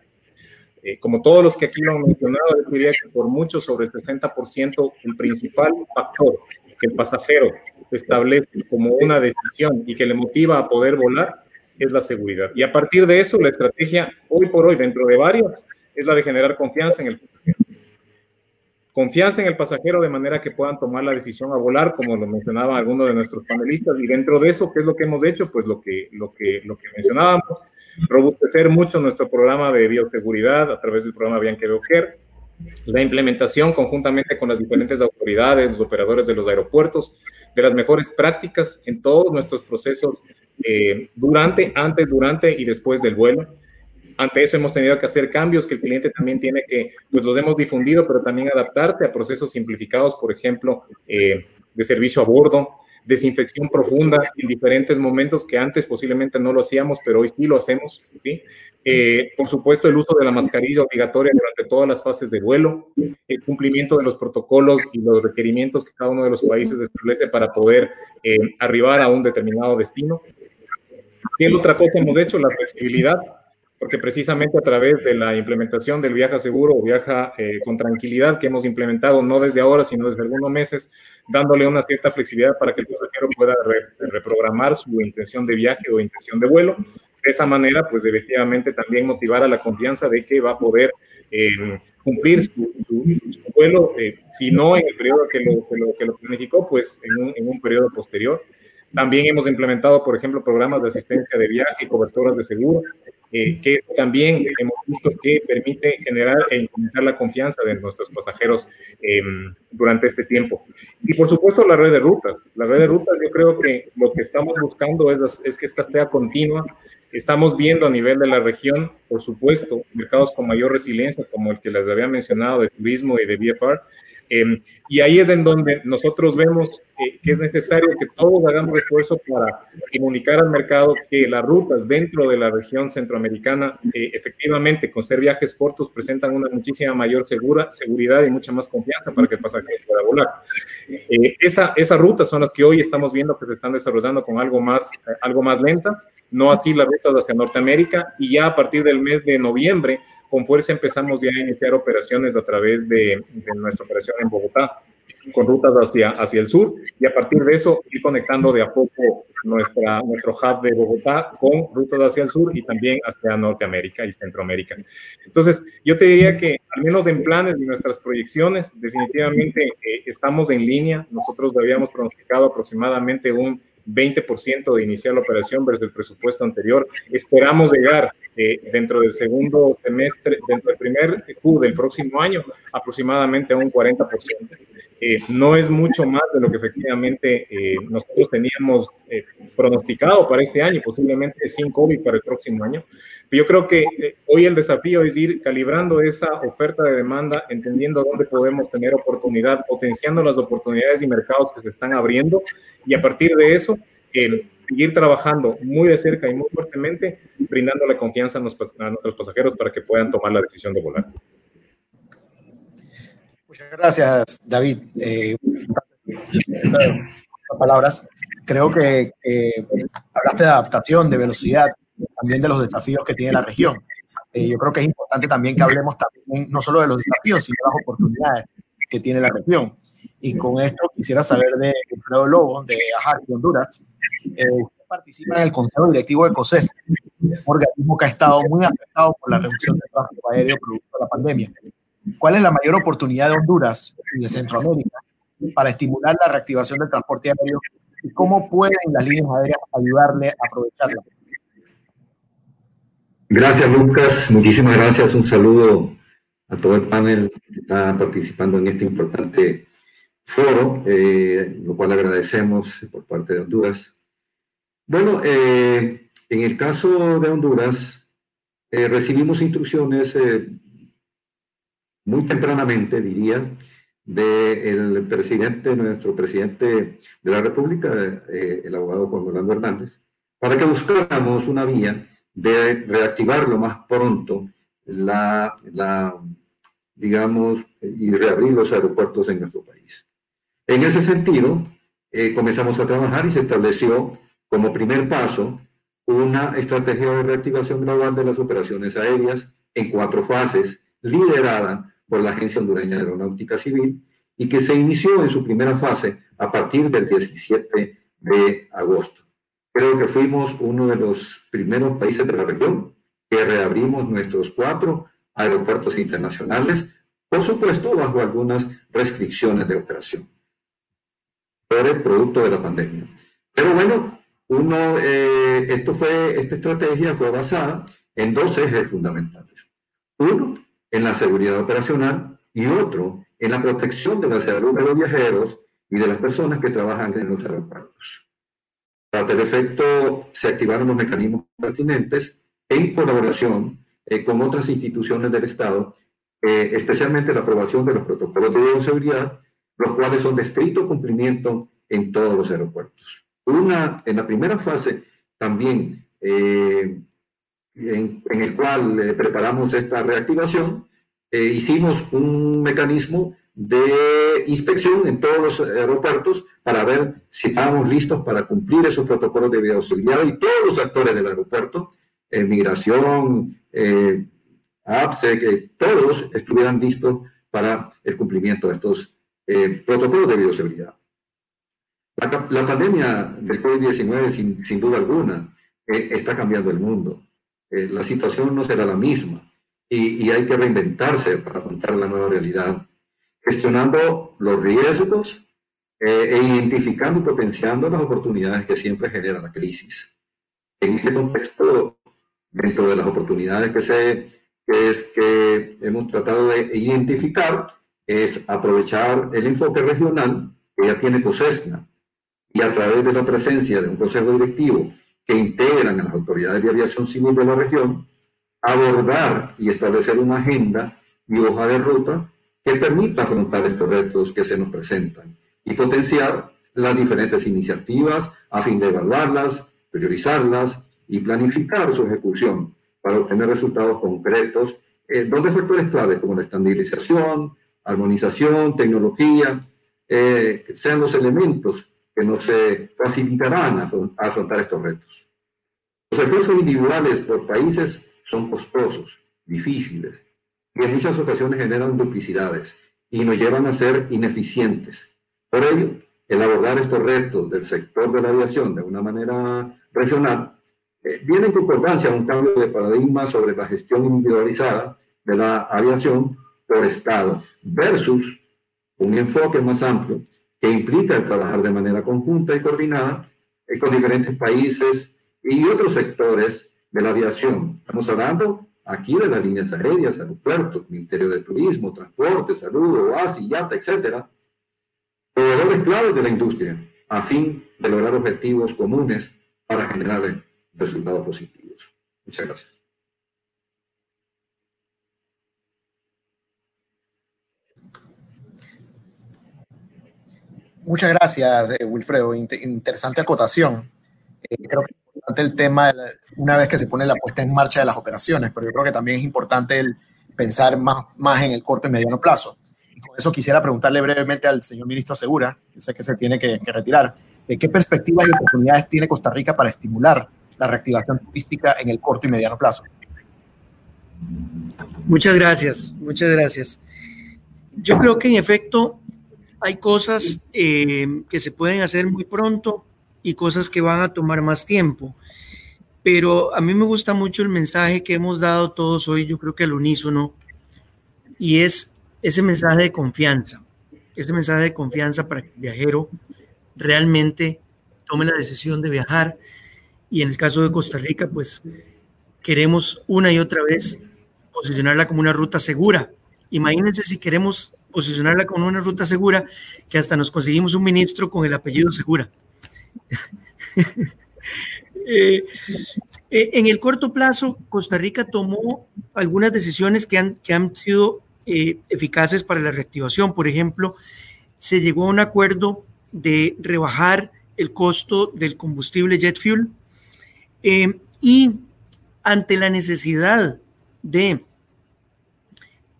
Eh, como todos los que aquí lo han mencionado, yo diría que por mucho sobre el 60%, el principal factor el pasajero establece como una decisión y que le motiva a poder volar es la seguridad. Y a partir de eso, la estrategia hoy por hoy, dentro de varias, es la de generar confianza en el pasajero confianza en el pasajero de manera que puedan tomar la decisión a volar, como lo mencionaba alguno de nuestros panelistas. Y dentro de eso, ¿qué es lo que hemos hecho? Pues lo que, lo que, lo que mencionábamos, robustecer mucho nuestro programa de bioseguridad a través del programa Bianca Bioquer, la implementación conjuntamente con las diferentes autoridades, los operadores de los aeropuertos, de las mejores prácticas en todos nuestros procesos eh, durante, antes, durante y después del vuelo. Ante eso hemos tenido que hacer cambios que el cliente también tiene que, pues los hemos difundido, pero también adaptarse a procesos simplificados, por ejemplo, eh, de servicio a bordo, desinfección profunda en diferentes momentos que antes posiblemente no lo hacíamos, pero hoy sí lo hacemos. ¿sí? Eh, por supuesto, el uso de la mascarilla obligatoria durante todas las fases de vuelo, el cumplimiento de los protocolos y los requerimientos que cada uno de los países establece para poder eh, arribar a un determinado destino. ¿Qué otra cosa hemos hecho? La flexibilidad porque precisamente a través de la implementación del viaja seguro o viaja eh, con tranquilidad que hemos implementado no desde ahora, sino desde algunos meses, dándole una cierta flexibilidad para que el pasajero pueda reprogramar su intención de viaje o intención de vuelo. De esa manera, pues efectivamente también motivar a la confianza de que va a poder eh, cumplir su, vuelo, eh, si no en el periodo que lo, que lo, que lo planificó, pues en un, en un periodo posterior. También hemos implementado, por ejemplo, programas de asistencia de viaje coberturas de seguro, eh, que también hemos visto que permite generar e incrementar la confianza de nuestros pasajeros em, durante este tiempo. Y por supuesto la red de rutas. La red de rutas yo creo que lo que estamos buscando es, es que esta sea continua. Estamos viendo a nivel de la región, por supuesto, mercados con mayor resiliencia, como el que les había mencionado de turismo y de VFR, Em, y ahí es en donde nosotros vemos que es necesario que todos hagamos esfuerzo para comunicar al mercado que las rutas dentro de la región centroamericana, eh, efectivamente, con ser viajes cortos, presentan una muchísima mayor segura, seguridad y mucha más confianza para que el pasajero pueda volar. Eh, esa, esas rutas son las que hoy estamos viendo que se están desarrollando con algo más, algo más lentas, no así las rutas hacia Norteamérica, y ya a partir del mes de noviembre con fuerza empezamos ya a iniciar operaciones a través de, nuestra operación en Bogotá, con rutas hacia, hacia el sur, y a partir de eso ir conectando de a poco nuestra, nuestro hub de Bogotá con rutas hacia el sur y también hacia Norteamérica y Centroamérica. Entonces, yo te diría que al menos en planes de nuestras proyecciones, definitivamente eh, estamos en línea. Nosotros habíamos pronosticado aproximadamente un 20% de iniciar la operación versus el presupuesto anterior. Esperamos llegar eh, dentro del segundo semestre, dentro del primer Q del próximo año, aproximadamente a un 40%. Eh, no es mucho más de lo que efectivamente eh, nosotros teníamos pronosticado para este año, posiblemente sin COVID para el próximo año. Yo creo que hoy el desafío es ir calibrando esa oferta de demanda, entendiendo dónde podemos tener oportunidad, potenciando las oportunidades y mercados que se están abriendo y a partir de eso, seguir trabajando muy de cerca y muy fuertemente, brindándole confianza a, nuestros pasajeros para que puedan tomar la decisión de volar. Muchas gracias, David. Eh, palabras. Creo que hablaste de adaptación, de velocidad, también de los desafíos que tiene la región. Eh, yo creo que es importante también que hablemos también no solo de los desafíos, sino de las oportunidades que tiene la región. Y con esto quisiera saber de Alfredo Lobo, de AJAR de Honduras. Eh, participa en el Consejo Directivo de COSES, un organismo que ha estado muy afectado por la reducción del tráfico aéreo producto de la pandemia. ¿Cuál es la mayor oportunidad de Honduras y de Centroamérica para estimular la reactivación del transporte aéreo y cómo pueden las líneas aéreas ayudarle a aprovecharla? Gracias, Lucas. Muchísimas gracias. Un saludo a todo el panel que está participando en este importante foro, eh, lo cual agradecemos por parte de Honduras. Bueno, eh, en el caso de Honduras, eh, recibimos instrucciones muy tempranamente, diría, del presidente, nuestro presidente de la República, el abogado Juan Orlando Hernández, para que buscáramos una vía de reactivar lo más pronto la, digamos, y reabrir los aeropuertos en nuestro país. En ese sentido, eh, comenzamos a trabajar y se estableció como primer paso una estrategia de reactivación gradual de las operaciones aéreas en cuatro fases, liderada por la Agencia Hondureña de Aeronáutica Civil y que se inició en su primera fase a partir del 17 de agosto. Creo que fuimos uno de los primeros países de la región que reabrimos nuestros cuatro aeropuertos internacionales, por supuesto bajo algunas restricciones de operación por el producto de la pandemia. Pero bueno, uno, eh, esto fue, esta estrategia fue basada en dos ejes fundamentales. Uno, en la seguridad operacional y otro, en la protección de la salud de los viajeros y de las personas que trabajan en los aeropuertos. Para tal efecto, se activaron los mecanismos pertinentes en colaboración eh, con otras instituciones del Estado, eh, especialmente la aprobación de los protocolos de bioseguridad, los cuales son de estricto cumplimiento en todos los aeropuertos. Una, en la primera fase también, eh, en, el cual eh, preparamos esta reactivación, eh, hicimos un mecanismo de inspección en todos los aeropuertos para ver si estábamos listos para cumplir esos protocolos de bioseguridad y todos los actores del aeropuerto, migración, APSE, que todos estuvieran listos para el cumplimiento de estos protocolos de bioseguridad. La, pandemia del COVID-19, sin, sin, duda alguna, eh, está cambiando el mundo. Eh, la situación no será la misma y, y, hay que reinventarse para afrontar la nueva realidad, gestionando los riesgos eh, e identificando y potenciando las oportunidades que siempre genera la crisis. En este contexto, dentro de las oportunidades que, se, que, es, que hemos tratado de identificar, es aprovechar el enfoque regional que ya tiene COSESNA y a través de la presencia de un consejo directivo que integran a las autoridades de aviación civil de la región, abordar y establecer una agenda y hoja de ruta que permita afrontar estos retos que se nos presentan y potenciar las diferentes iniciativas a fin de evaluarlas, priorizarlas y planificar su ejecución para obtener resultados concretos, eh, donde factores clave como la estandarización, armonización, tecnología, eh, sean los elementos que nos facilitarán a, afrontar estos retos. Los esfuerzos individuales por países son costosos, difíciles, y en muchas ocasiones generan duplicidades y nos llevan a ser ineficientes. Por ello, el abordar estos retos del sector de la aviación de una manera regional eh, viene en concordancia a un cambio de paradigma sobre la gestión individualizada de la aviación por Estado versus un enfoque más amplio que implica trabajar de manera conjunta y coordinada eh, con diferentes países y otros sectores de la aviación. Estamos hablando aquí de las líneas aéreas, aeropuertos, Ministerio de Turismo, Transporte, Salud, OASI, IATA, etcétera, proveedores claves de la industria, a fin de lograr objetivos comunes para generar resultados positivos. Muchas gracias. Muchas gracias, eh, Wilfredo. interesante acotación. Eh, creo que importante el tema una vez que se pone la puesta en marcha de las operaciones, pero yo creo que también es importante el pensar más, más en el corto y mediano plazo. Y con eso quisiera preguntarle brevemente al señor ministro Segura, que sé que se tiene que, retirar, ¿qué perspectivas y oportunidades tiene Costa Rica para estimular la reactivación turística en el corto y mediano plazo? Muchas gracias, muchas gracias. Yo creo que en efecto hay cosas eh, que se pueden hacer muy pronto y cosas que van a tomar más tiempo. Pero a mí me gusta mucho el mensaje que hemos dado todos hoy, yo creo que al unísono, y es ese mensaje de confianza, ese mensaje de confianza para que el viajero realmente tome la decisión de viajar. Y en el caso de Costa Rica, pues queremos una y otra vez posicionarla como una ruta segura. Imagínense si queremos posicionarla como una ruta segura, que hasta nos conseguimos un ministro con el apellido Segura. <laughs> Eh, eh, en el corto plazo, Costa Rica tomó algunas decisiones que han, que han sido eh, eficaces para la reactivación. Por ejemplo, se llegó a un acuerdo de rebajar el costo del combustible jet fuel y ante la necesidad de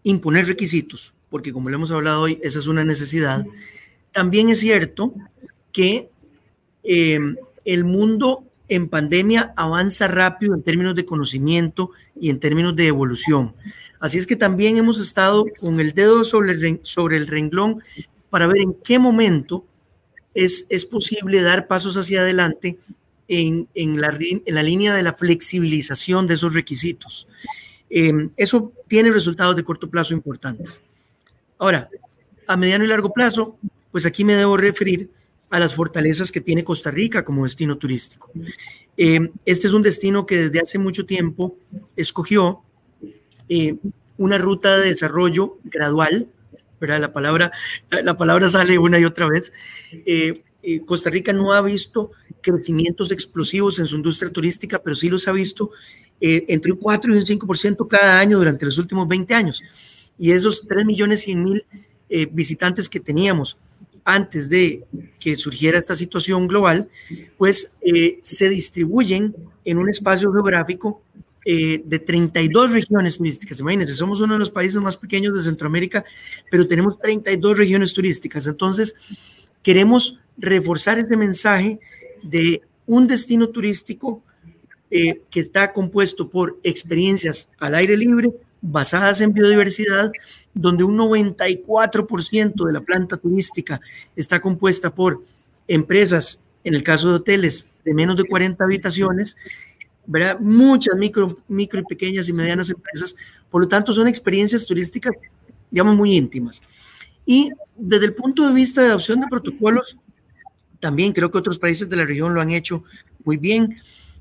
imponer requisitos porque como lo hemos hablado hoy, esa es una necesidad. También es cierto que em, el mundo en pandemia avanza rápido en términos de conocimiento y en términos de evolución. Así es que también hemos estado con el dedo sobre el, sobre el renglón para ver en qué momento es, es posible dar pasos hacia adelante en, en, la, en la línea de la flexibilización de esos requisitos. Em, eso tiene resultados de corto plazo importantes. Ahora, a mediano y largo plazo, pues aquí me debo referir a las fortalezas que tiene Costa Rica como destino turístico. Eh, este es un destino que desde hace mucho tiempo escogió eh, una ruta de desarrollo gradual, ¿verdad? La palabra, la palabra sale una y otra vez. Eh, Costa Rica no ha visto crecimientos explosivos en su industria turística, pero sí los ha visto entre un 4 y un 5% cada año durante los últimos 20 años y esos 3 millones 100 mil visitantes que teníamos antes de que surgiera esta situación global, pues eh, se distribuyen en un espacio geográfico eh, de 32 regiones turísticas. Imagínense, somos uno de los países más pequeños de Centroamérica, pero tenemos 32 regiones turísticas. Entonces, queremos reforzar ese mensaje de un destino turístico eh, que está compuesto por experiencias al aire libre, basadas en biodiversidad, donde un 94% de la planta turística está compuesta por empresas, en el caso de hoteles, de menos de 40 habitaciones, ¿verdad? Muchas micro, micro y pequeñas y medianas empresas, por lo tanto son experiencias turísticas, digamos, muy íntimas. Y desde el punto de vista de adopción de protocolos, también creo que otros países de la región lo han hecho muy bien.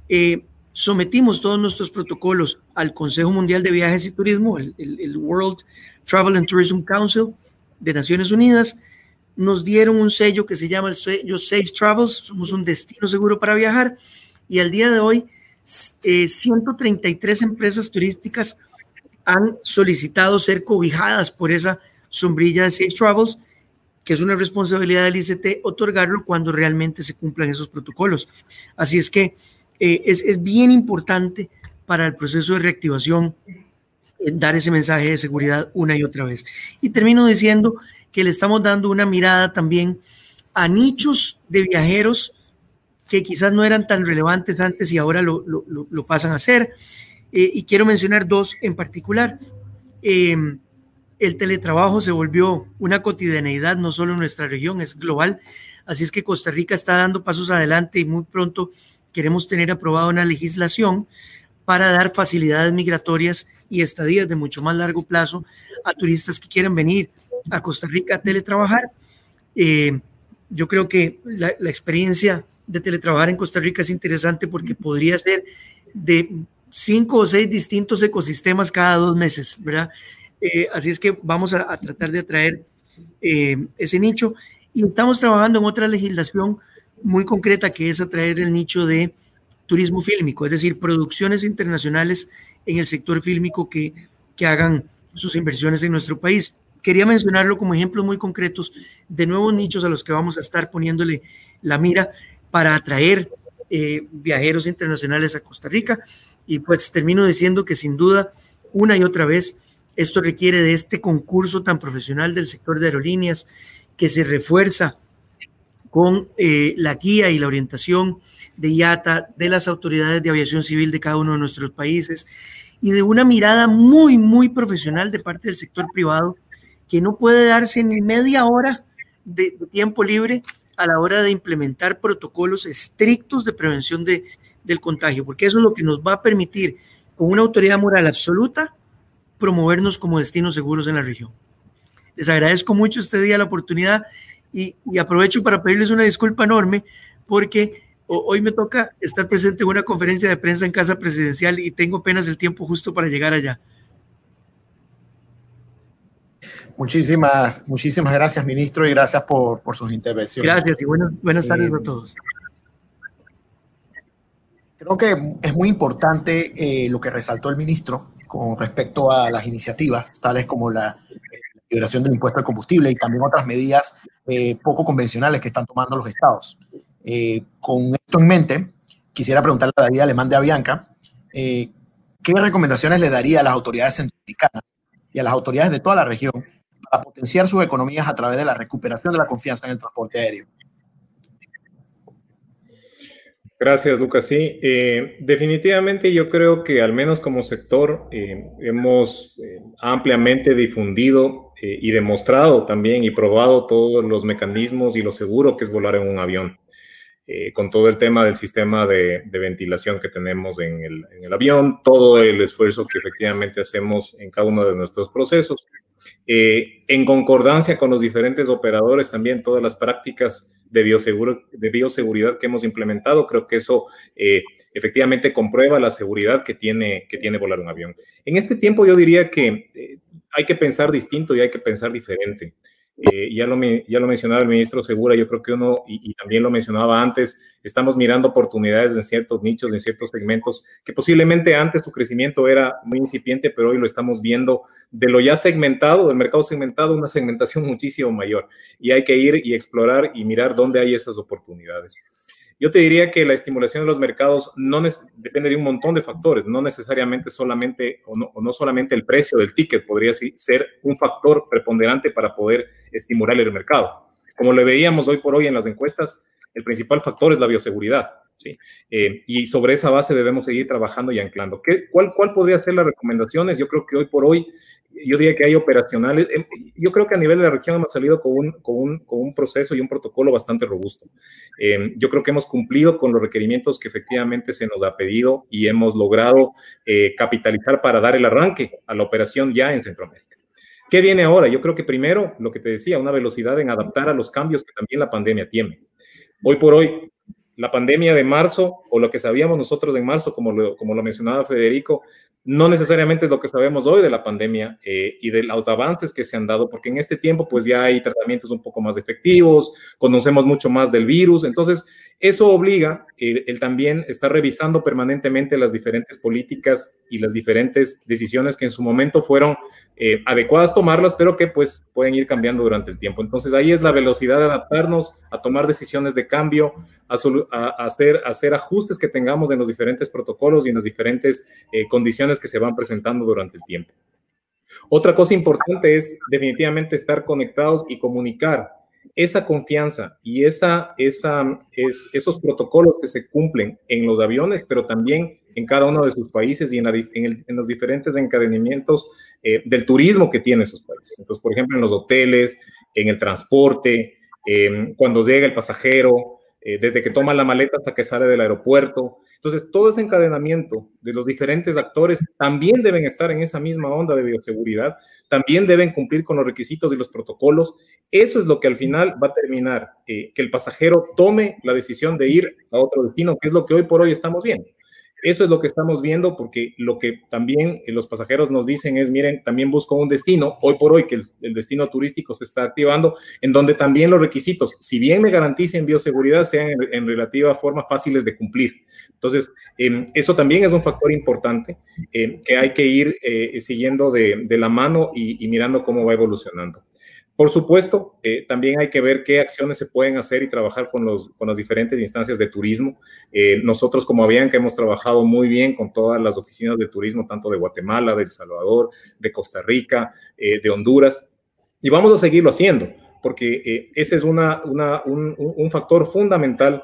Eh, sometimos todos nuestros protocolos al Consejo Mundial de Viajes y Turismo, el, World Travel and Tourism Council de Naciones Unidas. Nos dieron un sello que se llama el sello Safe Travels, somos un destino seguro para viajar. Y al día de hoy, 133 eh, empresas turísticas han solicitado ser cobijadas por esa sombrilla de Safe Travels, que es una responsabilidad del ICT otorgarlo cuando realmente se cumplan esos protocolos. Así es que eh, es, es, bien importante para el proceso de reactivación eh, dar ese mensaje de seguridad una y otra vez. Y termino diciendo que le estamos dando una mirada también a nichos de viajeros que quizás no eran tan relevantes antes y ahora lo, pasan a ser. Eh, y quiero mencionar dos en particular. Em, el teletrabajo se volvió una cotidianeidad, no solo en nuestra región, es global. Así es que Costa Rica está dando pasos adelante y muy pronto queremos tener aprobada una legislación para dar facilidades migratorias y estadías de mucho más largo plazo a turistas que quieran venir a Costa Rica a teletrabajar. Eh, yo creo que la experiencia de teletrabajar en Costa Rica es interesante porque podría ser de cinco o seis distintos ecosistemas cada dos meses, ¿verdad? Eh, así es que vamos a, tratar de atraer eh, ese nicho y estamos trabajando en otra legislación muy concreta que es atraer el nicho de turismo fílmico, es decir, producciones internacionales en el sector fílmico que, que hagan sus inversiones en nuestro país. Quería mencionarlo como ejemplos muy concretos de nuevos nichos a los que vamos a estar poniéndole la mira para atraer eh, viajeros internacionales a Costa Rica. Y pues termino diciendo que sin duda, una y otra vez, esto requiere de este concurso tan profesional del sector de aerolíneas que se refuerza con eh, la guía y la orientación de IATA, de las autoridades de aviación civil de cada uno de nuestros países y de una mirada muy, muy profesional de parte del sector privado que no puede darse ni media hora de tiempo libre a la hora de implementar protocolos estrictos de prevención de, del contagio, porque eso es lo que nos va a permitir, con una autoridad moral absoluta, promovernos como destinos seguros en la región. Les agradezco mucho este día la oportunidad y, aprovecho para pedirles una disculpa enorme porque hoy me toca estar presente en una conferencia de prensa en Casa Presidencial y tengo apenas el tiempo justo para llegar allá. Muchísimas, muchísimas gracias, ministro, y gracias por, por sus intervenciones. Gracias y buenas, buenas tardes a eh, todos. Creo que es muy importante eh, lo que resaltó el ministro con respecto a las iniciativas, tales como la liberación del impuesto al combustible y también otras medidas eh, poco convencionales que están tomando los estados. con esto en mente, quisiera preguntarle a David Alemán de Avianca, ¿qué recomendaciones le daría a las autoridades centroamericanas y a las autoridades de toda la región para potenciar sus economías a través de la recuperación de la confianza en el transporte aéreo. Gracias, Lucas. Sí, eh, definitivamente yo creo que al menos como sector eh, hemos eh, ampliamente difundido y demostrado también y probado todos los mecanismos y lo seguro que es volar en un avión. Con todo el tema del sistema de, ventilación que tenemos en el, avión, todo el esfuerzo que efectivamente hacemos en cada uno de nuestros procesos. Eh, en concordancia con los diferentes operadores, también todas las prácticas de, de bioseguridad que hemos implementado, creo que eso eh, efectivamente comprueba la seguridad que tiene, que tiene volar un avión. En este tiempo yo diría que eh, hay que pensar distinto y hay que pensar diferente. Eh, ya, lo, ya lo mencionaba el ministro Segura, yo creo que uno, y, también lo mencionaba antes, estamos mirando oportunidades en ciertos nichos, en ciertos segmentos, que posiblemente antes su crecimiento era muy incipiente, pero hoy lo estamos viendo de lo ya segmentado, del mercado segmentado, una segmentación muchísimo mayor. Y hay que ir y explorar y mirar dónde hay esas oportunidades. Yo te diría que la estimulación de los mercados no depende de un montón de factores, no necesariamente solamente o no, solamente el precio del ticket podría ser un factor preponderante para poder estimular el mercado. Como lo veíamos hoy por hoy en las encuestas, el principal factor es la bioseguridad. ¿Sí? Eh, y sobre esa base debemos seguir trabajando y anclando. ¿Qué, cuál, ¿Cuál podría ser las recomendaciones? Yo creo que hoy por hoy yo diría que hay operacionales. Em, yo creo que a nivel de la región hemos salido con un, con un, con un proceso y un protocolo bastante robusto. Em, yo creo que hemos cumplido con los requerimientos que efectivamente se nos ha pedido y hemos logrado eh, capitalizar para dar el arranque a la operación ya en Centroamérica. ¿Qué viene ahora? Yo creo que primero, lo que te decía, una velocidad en adaptar a los cambios que también la pandemia tiene. Hoy por hoy, la pandemia de marzo o lo que sabíamos nosotros en marzo, como lo, como lo mencionaba Federico, no necesariamente es lo que sabemos hoy de la pandemia eh, y de los avances que se han dado, porque en este tiempo pues ya hay tratamientos un poco más efectivos, conocemos mucho más del virus, entonces eso obliga eh, el, también estar revisando permanentemente las diferentes políticas y las diferentes decisiones que en su momento fueron eh, adecuadas tomarlas, pero que pues pueden ir cambiando durante el tiempo. Entonces ahí es la velocidad de adaptarnos a tomar decisiones de cambio, a, hacer, hacer ajustes que tengamos en los diferentes protocolos y en las diferentes eh, condiciones que se van presentando durante el tiempo. Otra cosa importante es definitivamente estar conectados y comunicar esa confianza y esa, esa, es, esos protocolos que se cumplen en los aviones, pero también en cada uno de sus países y en, los diferentes encadenamientos eh, del turismo que tienen esos países. Entonces, por ejemplo, en los hoteles, en el transporte, em, cuando llega el pasajero, eh, desde que toma la maleta hasta que sale del aeropuerto. Entonces, todo ese encadenamiento de los diferentes actores también deben estar en esa misma onda de bioseguridad, también deben cumplir con los requisitos y los protocolos. Eso es lo que al final va a terminar eh, que el pasajero tome la decisión de ir a otro destino, que es lo que hoy por hoy estamos viendo. Eso es lo que estamos viendo porque lo que también los pasajeros nos dicen es, miren, también busco un destino, hoy por hoy que el, destino turístico se está activando, en donde también los requisitos, si bien me garanticen bioseguridad, sean en, relativa forma fáciles de cumplir. Entonces, em, eso también es un factor importante em, que hay que ir eh, siguiendo de, la mano y mirando cómo va evolucionando. Por supuesto, eh, también hay que ver qué acciones se pueden hacer y trabajar con, los, con las diferentes instancias de turismo. Eh, nosotros como Avianca hemos trabajado muy bien con todas las oficinas de turismo, tanto de Guatemala, de El Salvador, de Costa Rica, eh, de Honduras, y vamos a seguirlo haciendo, porque ese es una, un, un factor fundamental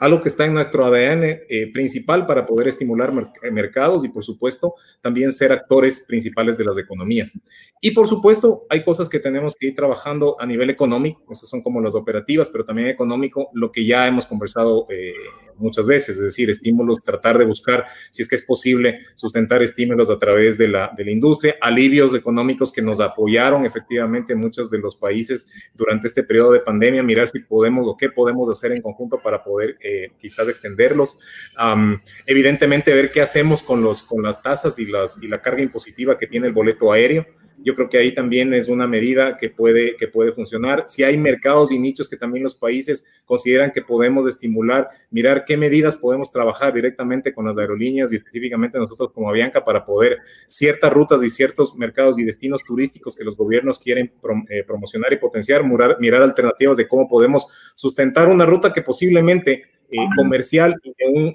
algo que está en nuestro ADN eh, principal para poder estimular eh, mercados y, por supuesto, también ser actores principales de las economías. Y, por supuesto, hay cosas que tenemos que ir trabajando a nivel económico, esas son como las operativas, pero también económico, lo que ya hemos conversado eh, muchas veces, es decir, estímulos, tratar de buscar, si es que es posible, sustentar estímulos a través de la, de la industria, alivios económicos que nos apoyaron efectivamente en muchos de los países durante este periodo de pandemia, mirar si podemos o qué podemos hacer en conjunto para poder eh, quizás extenderlos. evidentemente, ver qué hacemos con, los, con las tasas y, las, y la carga impositiva que tiene el boleto aéreo. Yo creo que ahí también es una medida que puede, que puede funcionar. Si hay mercados y nichos que también los países consideran que podemos estimular, mirar qué medidas podemos trabajar directamente con las aerolíneas y específicamente nosotros como Avianca para poder ciertas rutas y ciertos mercados y destinos turísticos que los gobiernos quieren eh, promocionar y potenciar, mirar, mirar alternativas de cómo podemos sustentar una ruta que posiblemente eh, comercial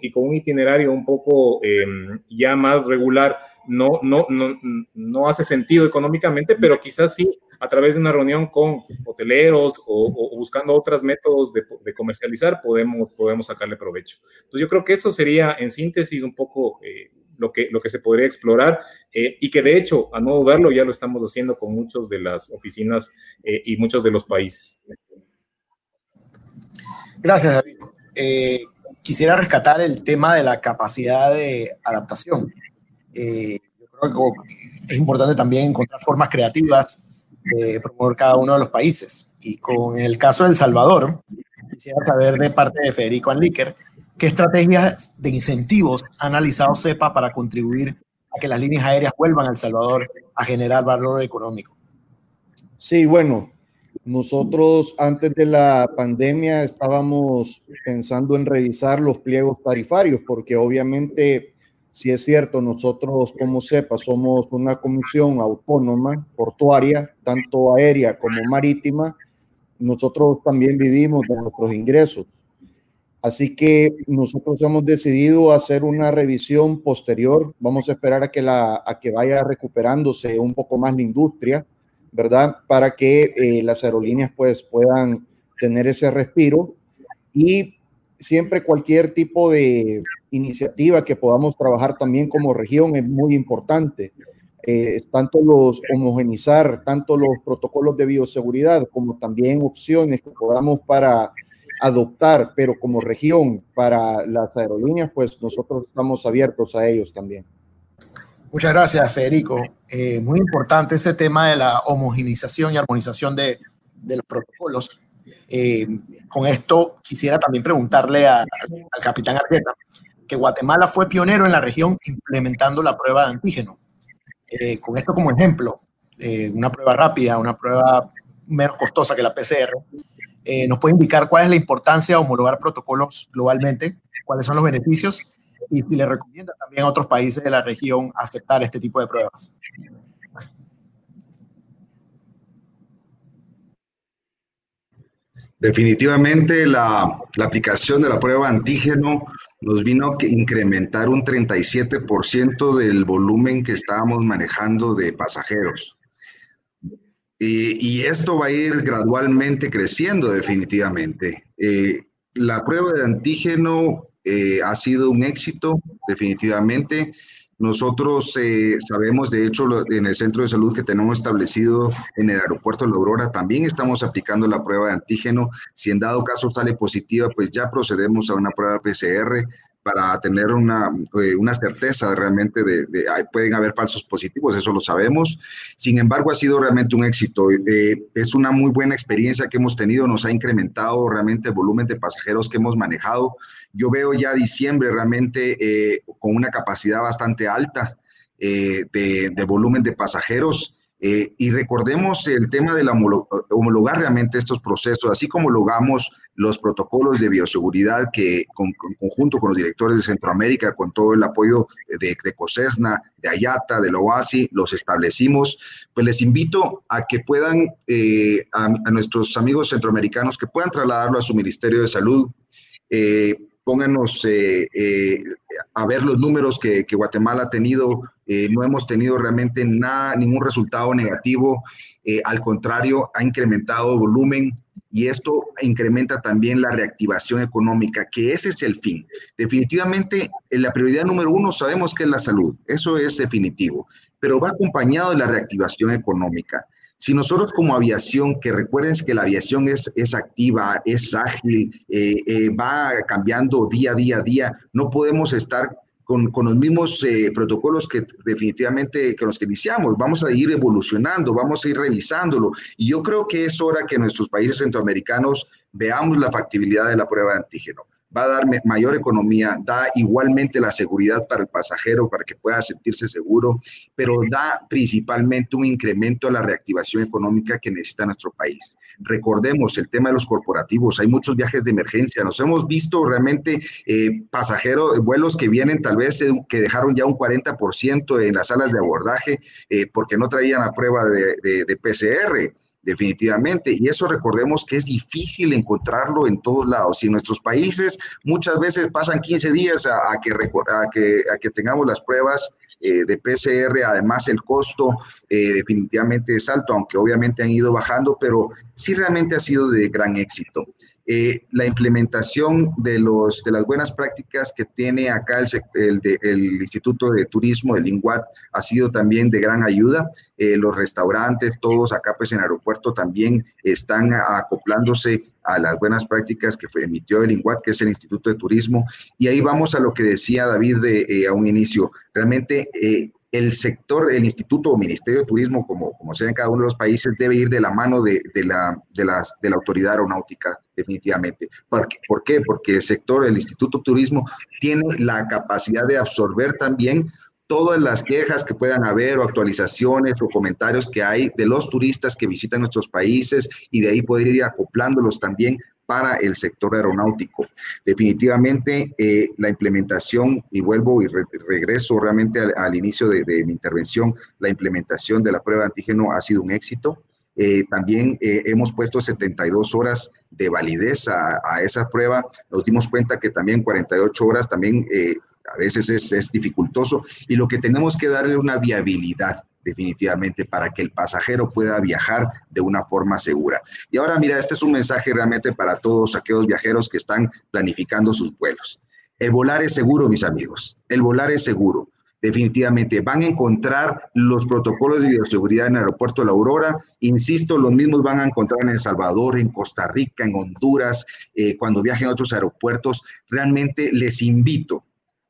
y, con un itinerario un poco em, ya más regular no, no, no, no hace sentido económicamente, pero quizás sí a través de una reunión con hoteleros o, buscando otros métodos de, comercializar podemos, podemos sacarle provecho. Entonces yo creo que eso sería en síntesis un poco eh, lo, que, lo que se podría explorar eh, y que de hecho, a no dudarlo, ya lo estamos haciendo con muchas de las oficinas y muchos de los países. Gracias, David. Eh, quisiera rescatar el tema de la capacidad de adaptación. Eh, creo que es importante también encontrar formas creativas de promover cada uno de los países. Y con el caso de El Salvador, quisiera saber de parte de Federico Anlíquer, ¿qué estrategias de incentivos ha analizado CEPA para contribuir a que las líneas aéreas vuelvan a El Salvador a generar valor económico? Sí, bueno, Nosotros antes de la pandemia estábamos pensando en revisar los pliegos tarifarios, porque obviamente, si es cierto, nosotros como sepa somos una comisión autónoma portuaria, tanto aérea como marítima, nosotros también vivimos de nuestros ingresos. Así que nosotros hemos decidido hacer una revisión posterior. Vamos a esperar a que, la, a que vaya recuperándose un poco más la industria ¿verdad? Para que eh, las aerolíneas pues puedan tener ese respiro y siempre cualquier tipo de iniciativa que podamos trabajar también como región es muy importante. Eh, tanto los homogenizar, tanto los protocolos de bioseguridad como también opciones que podamos para adoptar, pero como región para las aerolíneas, pues nosotros estamos abiertos a ellos también. Muchas gracias, Federico. Eh, muy importante ese tema de la homogenización y armonización de, los protocolos. Eh, con esto quisiera también preguntarle al capitán Argueta que Guatemala fue pionero en la región implementando la prueba de antígeno. Eh, con esto como ejemplo, una prueba rápida, una prueba menos costosa que la PCR, nos puede indicar cuál es la importancia de homologar protocolos globalmente, cuáles son los beneficios y si le recomienda también a otros países de la región aceptar este tipo de pruebas. Definitivamente la, aplicación de la prueba antígeno nos vino a incrementar un 37% del volumen que estábamos manejando de pasajeros. Y, y, esto va a ir gradualmente creciendo definitivamente. Eh, la prueba de antígeno eh, ha sido un éxito, definitivamente. Nosotros eh, sabemos, de hecho, en el centro de salud que tenemos establecido en el aeropuerto de La Aurora, también estamos aplicando la prueba de antígeno. Si en dado caso sale positiva, pues ya procedemos a una prueba PCR para tener una, eh, una certeza realmente de, de pueden haber falsos positivos, eso lo sabemos. Sin embargo, ha sido realmente un éxito. Eh, es una muy buena experiencia que hemos tenido, nos ha incrementado realmente el volumen de pasajeros que hemos manejado. Yo veo ya diciembre realmente eh, con una capacidad bastante alta de, de volumen de pasajeros. Eh, y recordemos el tema de la homologar realmente estos procesos, así como homologamos los protocolos de bioseguridad que con, conjunto con los directores de Centroamérica, con todo el apoyo de, de COSESNA, de Ayata, de la OASI, los establecimos, pues les invito a que puedan, eh, a, nuestros amigos centroamericanos, que puedan trasladarlo a su Ministerio de Salud. Eh, pónganos eh, eh, a ver los números que, Guatemala ha tenido. Eh, no hemos tenido realmente nada, ningún resultado negativo. al contrario, ha incrementado volumen y esto incrementa también la reactivación económica, que ese es el fin. Definitivamente, la prioridad número uno sabemos que es la salud, eso es definitivo, pero va acompañado de la reactivación económica. Si nosotros como aviación, que recuerden que la aviación es, es activa, es ágil, eh, eh, va cambiando día a día día, no podemos estar con, con, los mismos eh, protocolos que definitivamente que los que iniciamos. Vamos a ir evolucionando, vamos a ir revisándolo. Y yo creo que es hora que nuestros países centroamericanos veamos la factibilidad de la prueba de antígeno va a dar mayor economía, da igualmente la seguridad para el pasajero, para que pueda sentirse seguro, pero da principalmente un incremento a la reactivación económica que necesita nuestro país. Recordemos el tema de los corporativos, hay muchos viajes de emergencia, nos hemos visto realmente eh, pasajeros, vuelos que vienen tal vez eh, que dejaron ya un 40% en las salas de abordaje eh, porque no traían la prueba de, de PCR definitivamente. Y eso recordemos que es difícil encontrarlo en todos lados. Y nuestros países muchas veces pasan 15 días a, que, a que, a que tengamos las pruebas eh, de PCR, además el costo eh, definitivamente es alto, aunque obviamente han ido bajando, pero sí realmente ha sido de gran éxito. Eh, la implementación de, los, de las buenas prácticas que tiene acá el, el, Instituto de Turismo, el INGUAT, ha sido también de gran ayuda. Eh, los restaurantes, todos acá pues en aeropuerto también están acoplándose a las buenas prácticas que emitió el INGUAT, que es el Instituto de Turismo. Y ahí vamos a lo que decía David de, eh, a un inicio. Realmente el sector, el Instituto o Ministerio de Turismo, como, como sea en cada uno de los países, debe ir de la mano de, de la, de, las, de la autoridad aeronáutica, definitivamente. ¿Por qué? ¿Por qué? Porque el sector, el Instituto de Turismo, tiene la capacidad de absorber también todas las quejas que puedan haber o actualizaciones o comentarios que hay de los turistas que visitan nuestros países y de ahí poder ir acoplándolos también para el sector aeronáutico. Definitivamente eh, la implementación, y vuelvo y regreso realmente al, inicio de, mi intervención, la implementación de la prueba de antígeno ha sido un éxito. Eh, también eh, hemos puesto 72 horas de validez a, a, esa prueba. Nos dimos cuenta que también 48 horas también a veces es, es dificultoso y lo que tenemos que darle una viabilidad definitivamente para que el pasajero pueda viajar de una forma segura. Y ahora mira, este es un mensaje realmente para todos aquellos viajeros que están planificando sus vuelos. El volar es seguro, mis amigos. El volar es seguro. Definitivamente van a encontrar los protocolos de bioseguridad en el aeropuerto de La Aurora. Insisto, los mismos van a encontrar en El Salvador, en Costa Rica, en Honduras, eh, cuando viajen a otros aeropuertos. Realmente les invito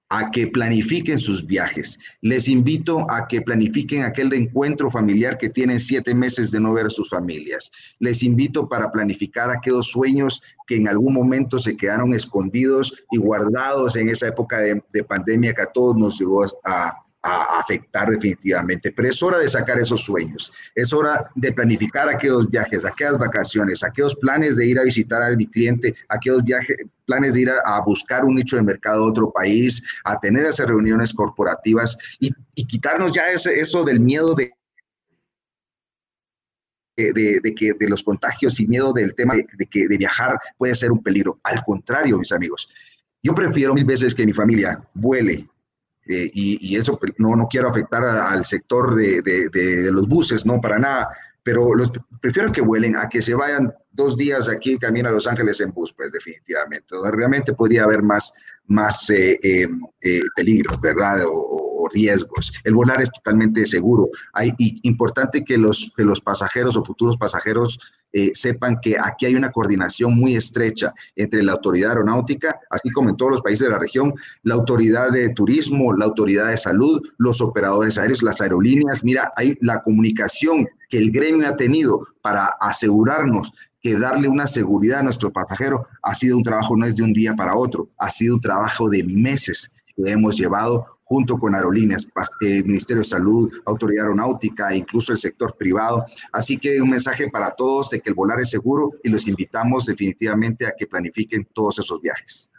a que planifiquen sus viajes. Les invito a que planifiquen aquel encuentro familiar que tienen siete meses de no ver a sus familias. Les invito para planificar aquellos sueños que en algún momento se quedaron escondidos y guardados en esa época de, de pandemia que a todos nos llevó a, a afectar definitivamente. Pero es hora de sacar esos sueños, es hora de planificar aquellos viajes, aquellas vacaciones, aquellos planes de ir a visitar a mi cliente, aquellos viajes, planes de ir a, buscar un nicho de mercado de otro país, a tener esas reuniones corporativas y, quitarnos ya eso del miedo de de, que, de los contagios y miedo del tema de, que de viajar puede ser un peligro. Al contrario, mis amigos, yo prefiero mil veces que mi familia vuele eh, y, eso pues, no, no quiero afectar al sector de, de, los buses, no para nada, pero los, prefiero que vuelen a que se vayan dos días aquí camino a Los Ángeles en bus, pues definitivamente. Realmente podría haber más, más eh, eh, peligro, ¿verdad? O, riesgos. El volar es totalmente seguro. Hay importante que los, que los pasajeros o futuros pasajeros eh, sepan que aquí hay una coordinación muy estrecha entre la autoridad aeronáutica, así como en todos los países de la región, la autoridad de turismo, la autoridad de salud, los operadores aéreos, las aerolíneas. Mira, hay la comunicación que el gremio ha tenido para asegurarnos que darle una seguridad a nuestro pasajero ha sido un trabajo no es de un día para otro, ha sido un trabajo de meses que hemos llevado junto con aerolíneas, eh, Ministerio de Salud, Autoridad Aeronáutica, e incluso el sector privado. Así que un mensaje para todos de que el volar es seguro y los invitamos definitivamente a que planifiquen todos esos viajes.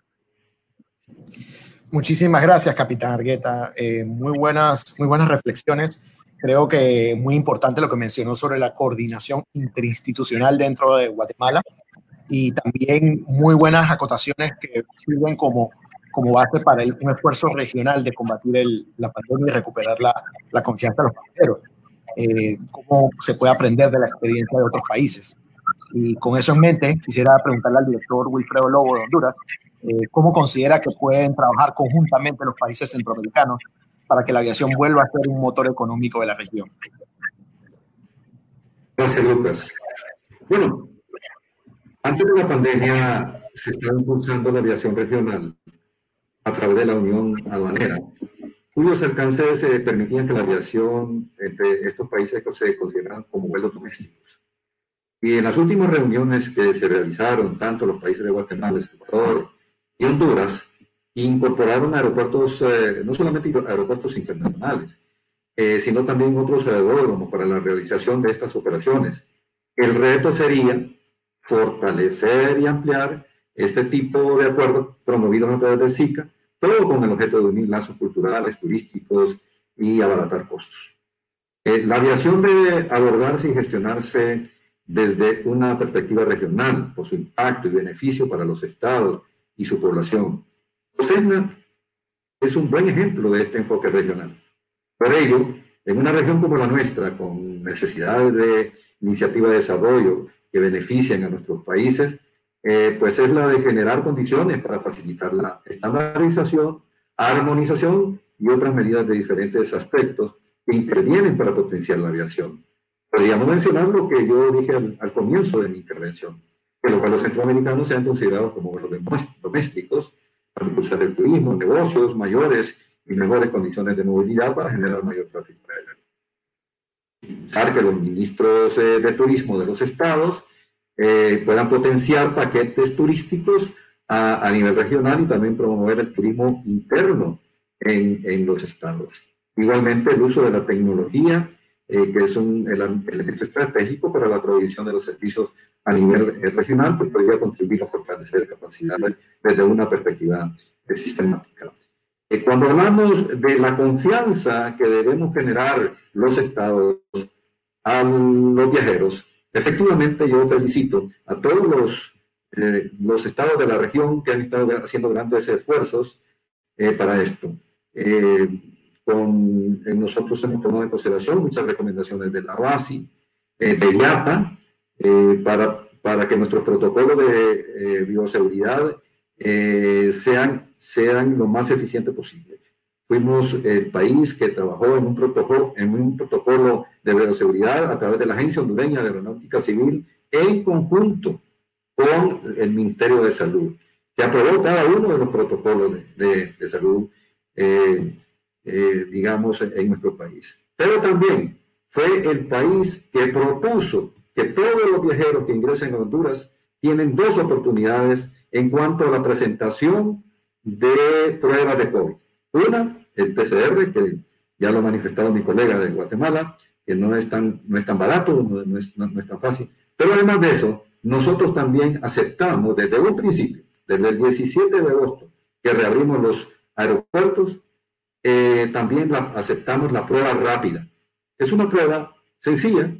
Muchísimas gracias, capitán Argueta. Eh, muy, buenas, muy buenas reflexiones. Creo que muy importante lo que mencionó sobre la coordinación interinstitucional dentro de Guatemala y también muy buenas acotaciones que sirven como como base para un esfuerzo regional de combatir el, la pandemia y recuperar la, la confianza de los pasajeros. Eh, cómo se puede aprender de la experiencia de otros países. Y con eso en mente, quisiera preguntarle al director Wilfredo Lobo de Honduras, eh, ¿cómo considera que pueden trabajar conjuntamente los países centroamericanos para que la aviación vuelva a ser un motor económico de la región? Gracias, Lucas. Bueno, antes de la pandemia se estaba impulsando la aviación regional a través de la Unión Aduanera, cuyos alcances eh, permitían que la aviación entre estos países se consideraran como vuelos domésticos. Y en las últimas reuniones que se realizaron, tanto los países de Guatemala, El Salvador y Honduras, incorporaron aeropuertos, eh, no solamente aeropuertos internacionales, eh, sino también otros aeródromos para la realización de estas operaciones. El reto sería fortalecer y ampliar este tipo de acuerdos promovidos a través de SICA todo con el objeto de unir lazos culturales, turísticos y abaratar costos. Eh, la aviación debe abordarse y gestionarse desde una perspectiva regional por su impacto y beneficio para los estados y su población. CESNA es un buen ejemplo de este enfoque regional. Por ello, en una región como la nuestra, con necesidades de iniciativa de desarrollo que beneficien a nuestros países, eh, pues es la de generar condiciones para facilitar la estandarización, armonización y otras medidas de diferentes aspectos que intervienen para potenciar la aviación. Podríamos mencionar lo que yo dije al, comienzo de mi intervención, que los vuelos centroamericanos sean considerados como vuelos domésticos para impulsar el turismo, negocios mayores y mejores condiciones de movilidad para generar mayor tráfico aéreo. que los ministros eh, de turismo de los estados eh, puedan potenciar paquetes turísticos a, a, nivel regional y también promover el turismo interno en, en los estados. Igualmente el uso de la tecnología, eh, que es un elemento estratégico para la provisión de los servicios a nivel eh, regional, pues podría contribuir a fortalecer capacidades desde una perspectiva sistemática. Eh, cuando hablamos de la confianza que debemos generar los estados a los viajeros, efectivamente yo felicito a todos los, eh, los estados de la región que han estado haciendo grandes esfuerzos eh, para esto. con, nosotros hemos tomado en consideración muchas recomendaciones de la OASI, de IATA, para, para que nuestros protocolos de bioseguridad sean sean lo más eficiente posible. Fuimos el país que trabajó en un protocolo, en un protocolo de bioseguridad a través de la Agencia Hondureña de Aeronáutica Civil en conjunto con el Ministerio de Salud, que aprobó cada uno de los protocolos de, de, salud, eh, eh, digamos, en nuestro país. Pero también fue el país que propuso que todos los viajeros que ingresen a Honduras tienen dos oportunidades en cuanto a la presentación de pruebas de COVID. Una, el PCR, que ya lo ha manifestado mi colega de Guatemala, que no es tan, no es tan barato, no, es, tan fácil. Pero además de eso, nosotros también aceptamos desde un principio, desde el 17 de agosto, que reabrimos los aeropuertos, eh, también aceptamos la prueba rápida. Es una prueba sencilla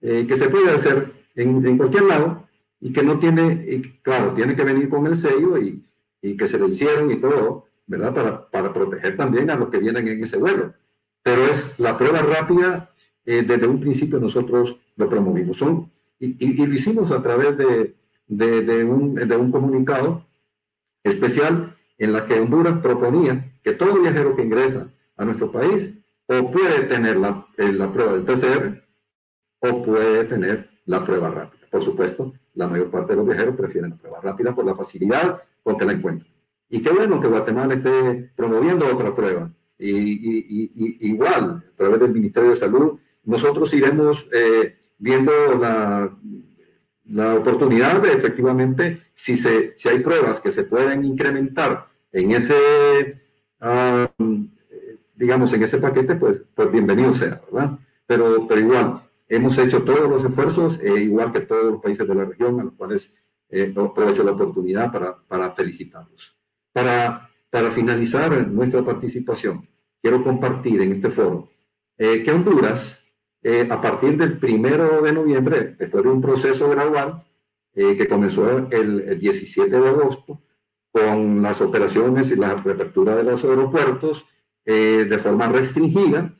eh, que se puede hacer en, en, cualquier lado y que no tiene, y, claro, tiene que venir con el sello y, y que se le hicieron y todo, ¿verdad? Para, para proteger también a los que vienen en ese vuelo. Pero es la prueba rápida, eh, desde un principio nosotros lo promovimos. Son, y, y, lo hicimos a través de, de, de, un, de un comunicado especial en la que Honduras proponía que todo viajero que ingresa a nuestro país o puede tener la, eh, la prueba del PCR o puede tener la prueba rápida. Por supuesto, la mayor parte de los viajeros prefieren la prueba rápida por la facilidad porque la encuentro. Y qué bueno que Guatemala esté promoviendo otra prueba. Y, igual, a través del Ministerio de Salud, nosotros iremos eh, viendo la, la, oportunidad de efectivamente, si, se, si hay pruebas que se pueden incrementar en ese, ah, digamos, en ese paquete, pues, pues bienvenido sea, ¿verdad? Pero, pero igual, hemos hecho todos los esfuerzos, eh, igual que todos los países de la región, a los cuales eh, aprovecho la oportunidad para, para felicitarlos. Para, para finalizar nuestra participación, quiero compartir en este foro eh, que Honduras, eh, a partir del primero de noviembre, después de un proceso gradual eh, que comenzó el, 17 de agosto, con las operaciones y la reapertura de los aeropuertos de forma restringida,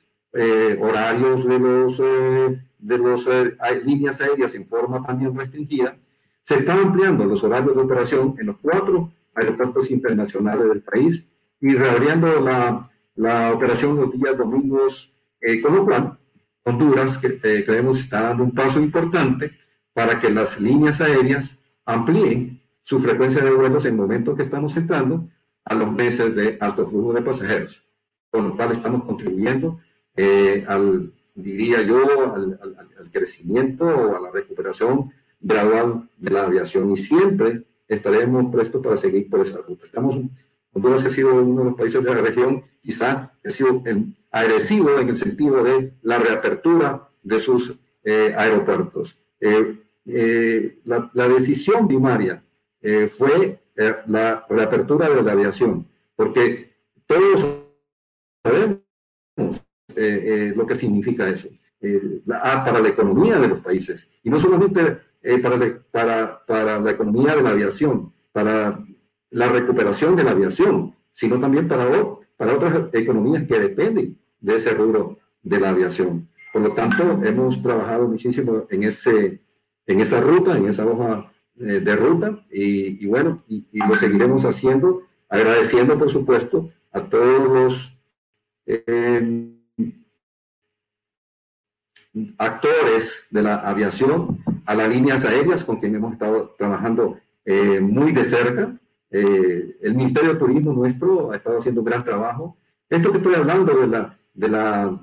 horarios de los de las líneas aéreas en forma también restringida, se están ampliando los horarios de operación en los cuatro aeropuertos internacionales del país y reabriendo la, la operación los días domingos, eh, con lo cual Honduras que, eh, creemos está dando un paso importante para que las líneas aéreas amplíen su frecuencia de vuelos en el momento que estamos entrando a los meses de alto flujo de pasajeros, con lo cual estamos contribuyendo eh, al, diría yo, al, al, al, crecimiento o a la recuperación gradual de la aviación y siempre estaremos prestos para seguir por esa ruta. Estamos, Honduras ha sido uno de los países de la región, quizá ha sido agresivo en el sentido de la reapertura de sus eh, aeropuertos. Eh, eh, la, la, decisión primaria fue la reapertura de la aviación, porque todos sabemos lo que significa eso. Ah, para la economía de los países. Y no solamente para, para, para la economía de la aviación, para la recuperación de la aviación, sino también para, para otras economías que dependen de ese rubro de la aviación. Por lo tanto, hemos trabajado muchísimo en, ese, en esa ruta, en esa hoja eh, de ruta, y, bueno, y, lo seguiremos haciendo, agradeciendo, por supuesto, a todos los eh, actores de la aviación, a las líneas aéreas con quien hemos estado trabajando eh, muy de cerca. El Ministerio de Turismo nuestro ha estado haciendo un gran trabajo. Esto que estoy hablando de, la, de, la,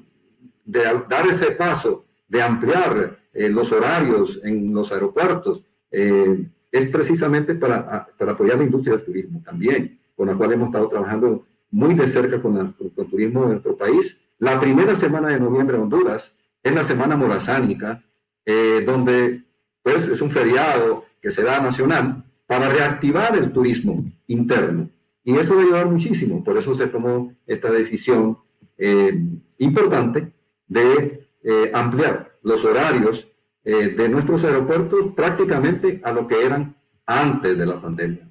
de dar ese paso, de ampliar eh, los horarios en los aeropuertos, es precisamente para, para, apoyar la industria del turismo también, con la cual hemos estado trabajando muy de cerca con, con, con el turismo de nuestro país La primera semana de noviembre en Honduras es la semana morazánica, eh, donde pues, es un feriado que se da nacional para reactivar el turismo interno. Y eso va a ayudar muchísimo. Por eso se tomó esta decisión eh, importante de eh, ampliar los horarios de nuestros aeropuertos prácticamente a lo que eran antes de la pandemia.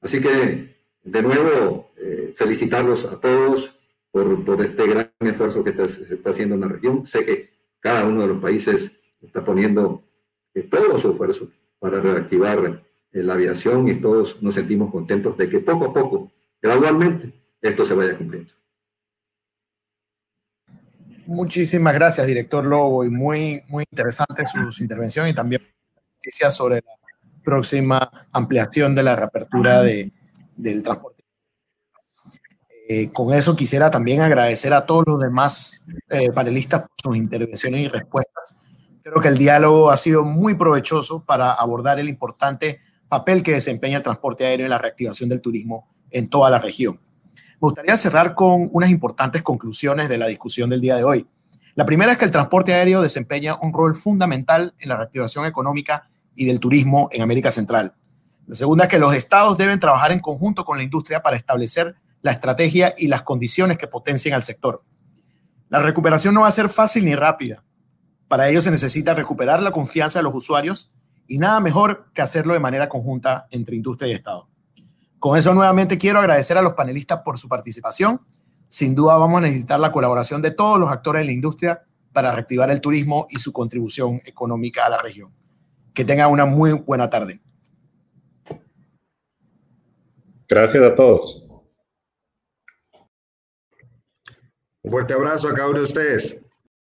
Así que, de nuevo, felicitarlos a todos por, este gran esfuerzo que se está haciendo en la región. Sé que cada uno de los países está poniendo eh, todo su esfuerzo para reactivar eh, la aviación y todos nos sentimos contentos de que poco a poco, gradualmente, esto se vaya cumpliendo. Muchísimas gracias, director Lobo, y muy, muy interesante su, su intervención y también noticias sobre la próxima ampliación de la reapertura de, del transporte eh, con eso quisiera también agradecer a todos los demás eh, panelistas por sus intervenciones y respuestas. Creo que el diálogo ha sido muy provechoso para abordar el importante papel que desempeña el transporte aéreo en la reactivación del turismo en toda la región. Me gustaría cerrar con unas importantes conclusiones de la discusión del día de hoy. La primera es que el transporte aéreo desempeña un rol fundamental en la reactivación económica y del turismo en América Central. La segunda es que los estados deben trabajar en conjunto con la industria para establecer la estrategia y las condiciones que potencien al sector. La recuperación no va a ser fácil ni rápida. Para ello se necesita recuperar la confianza de los usuarios y nada mejor que hacerlo de manera conjunta entre industria y Estado. Con eso nuevamente quiero agradecer a los panelistas por su participación. Sin duda vamos a necesitar la colaboración de todos los actores de la industria para reactivar el turismo y su contribución económica a la región. Que tengan una muy buena tarde. Gracias a todos. Un fuerte abrazo a cada uno de ustedes.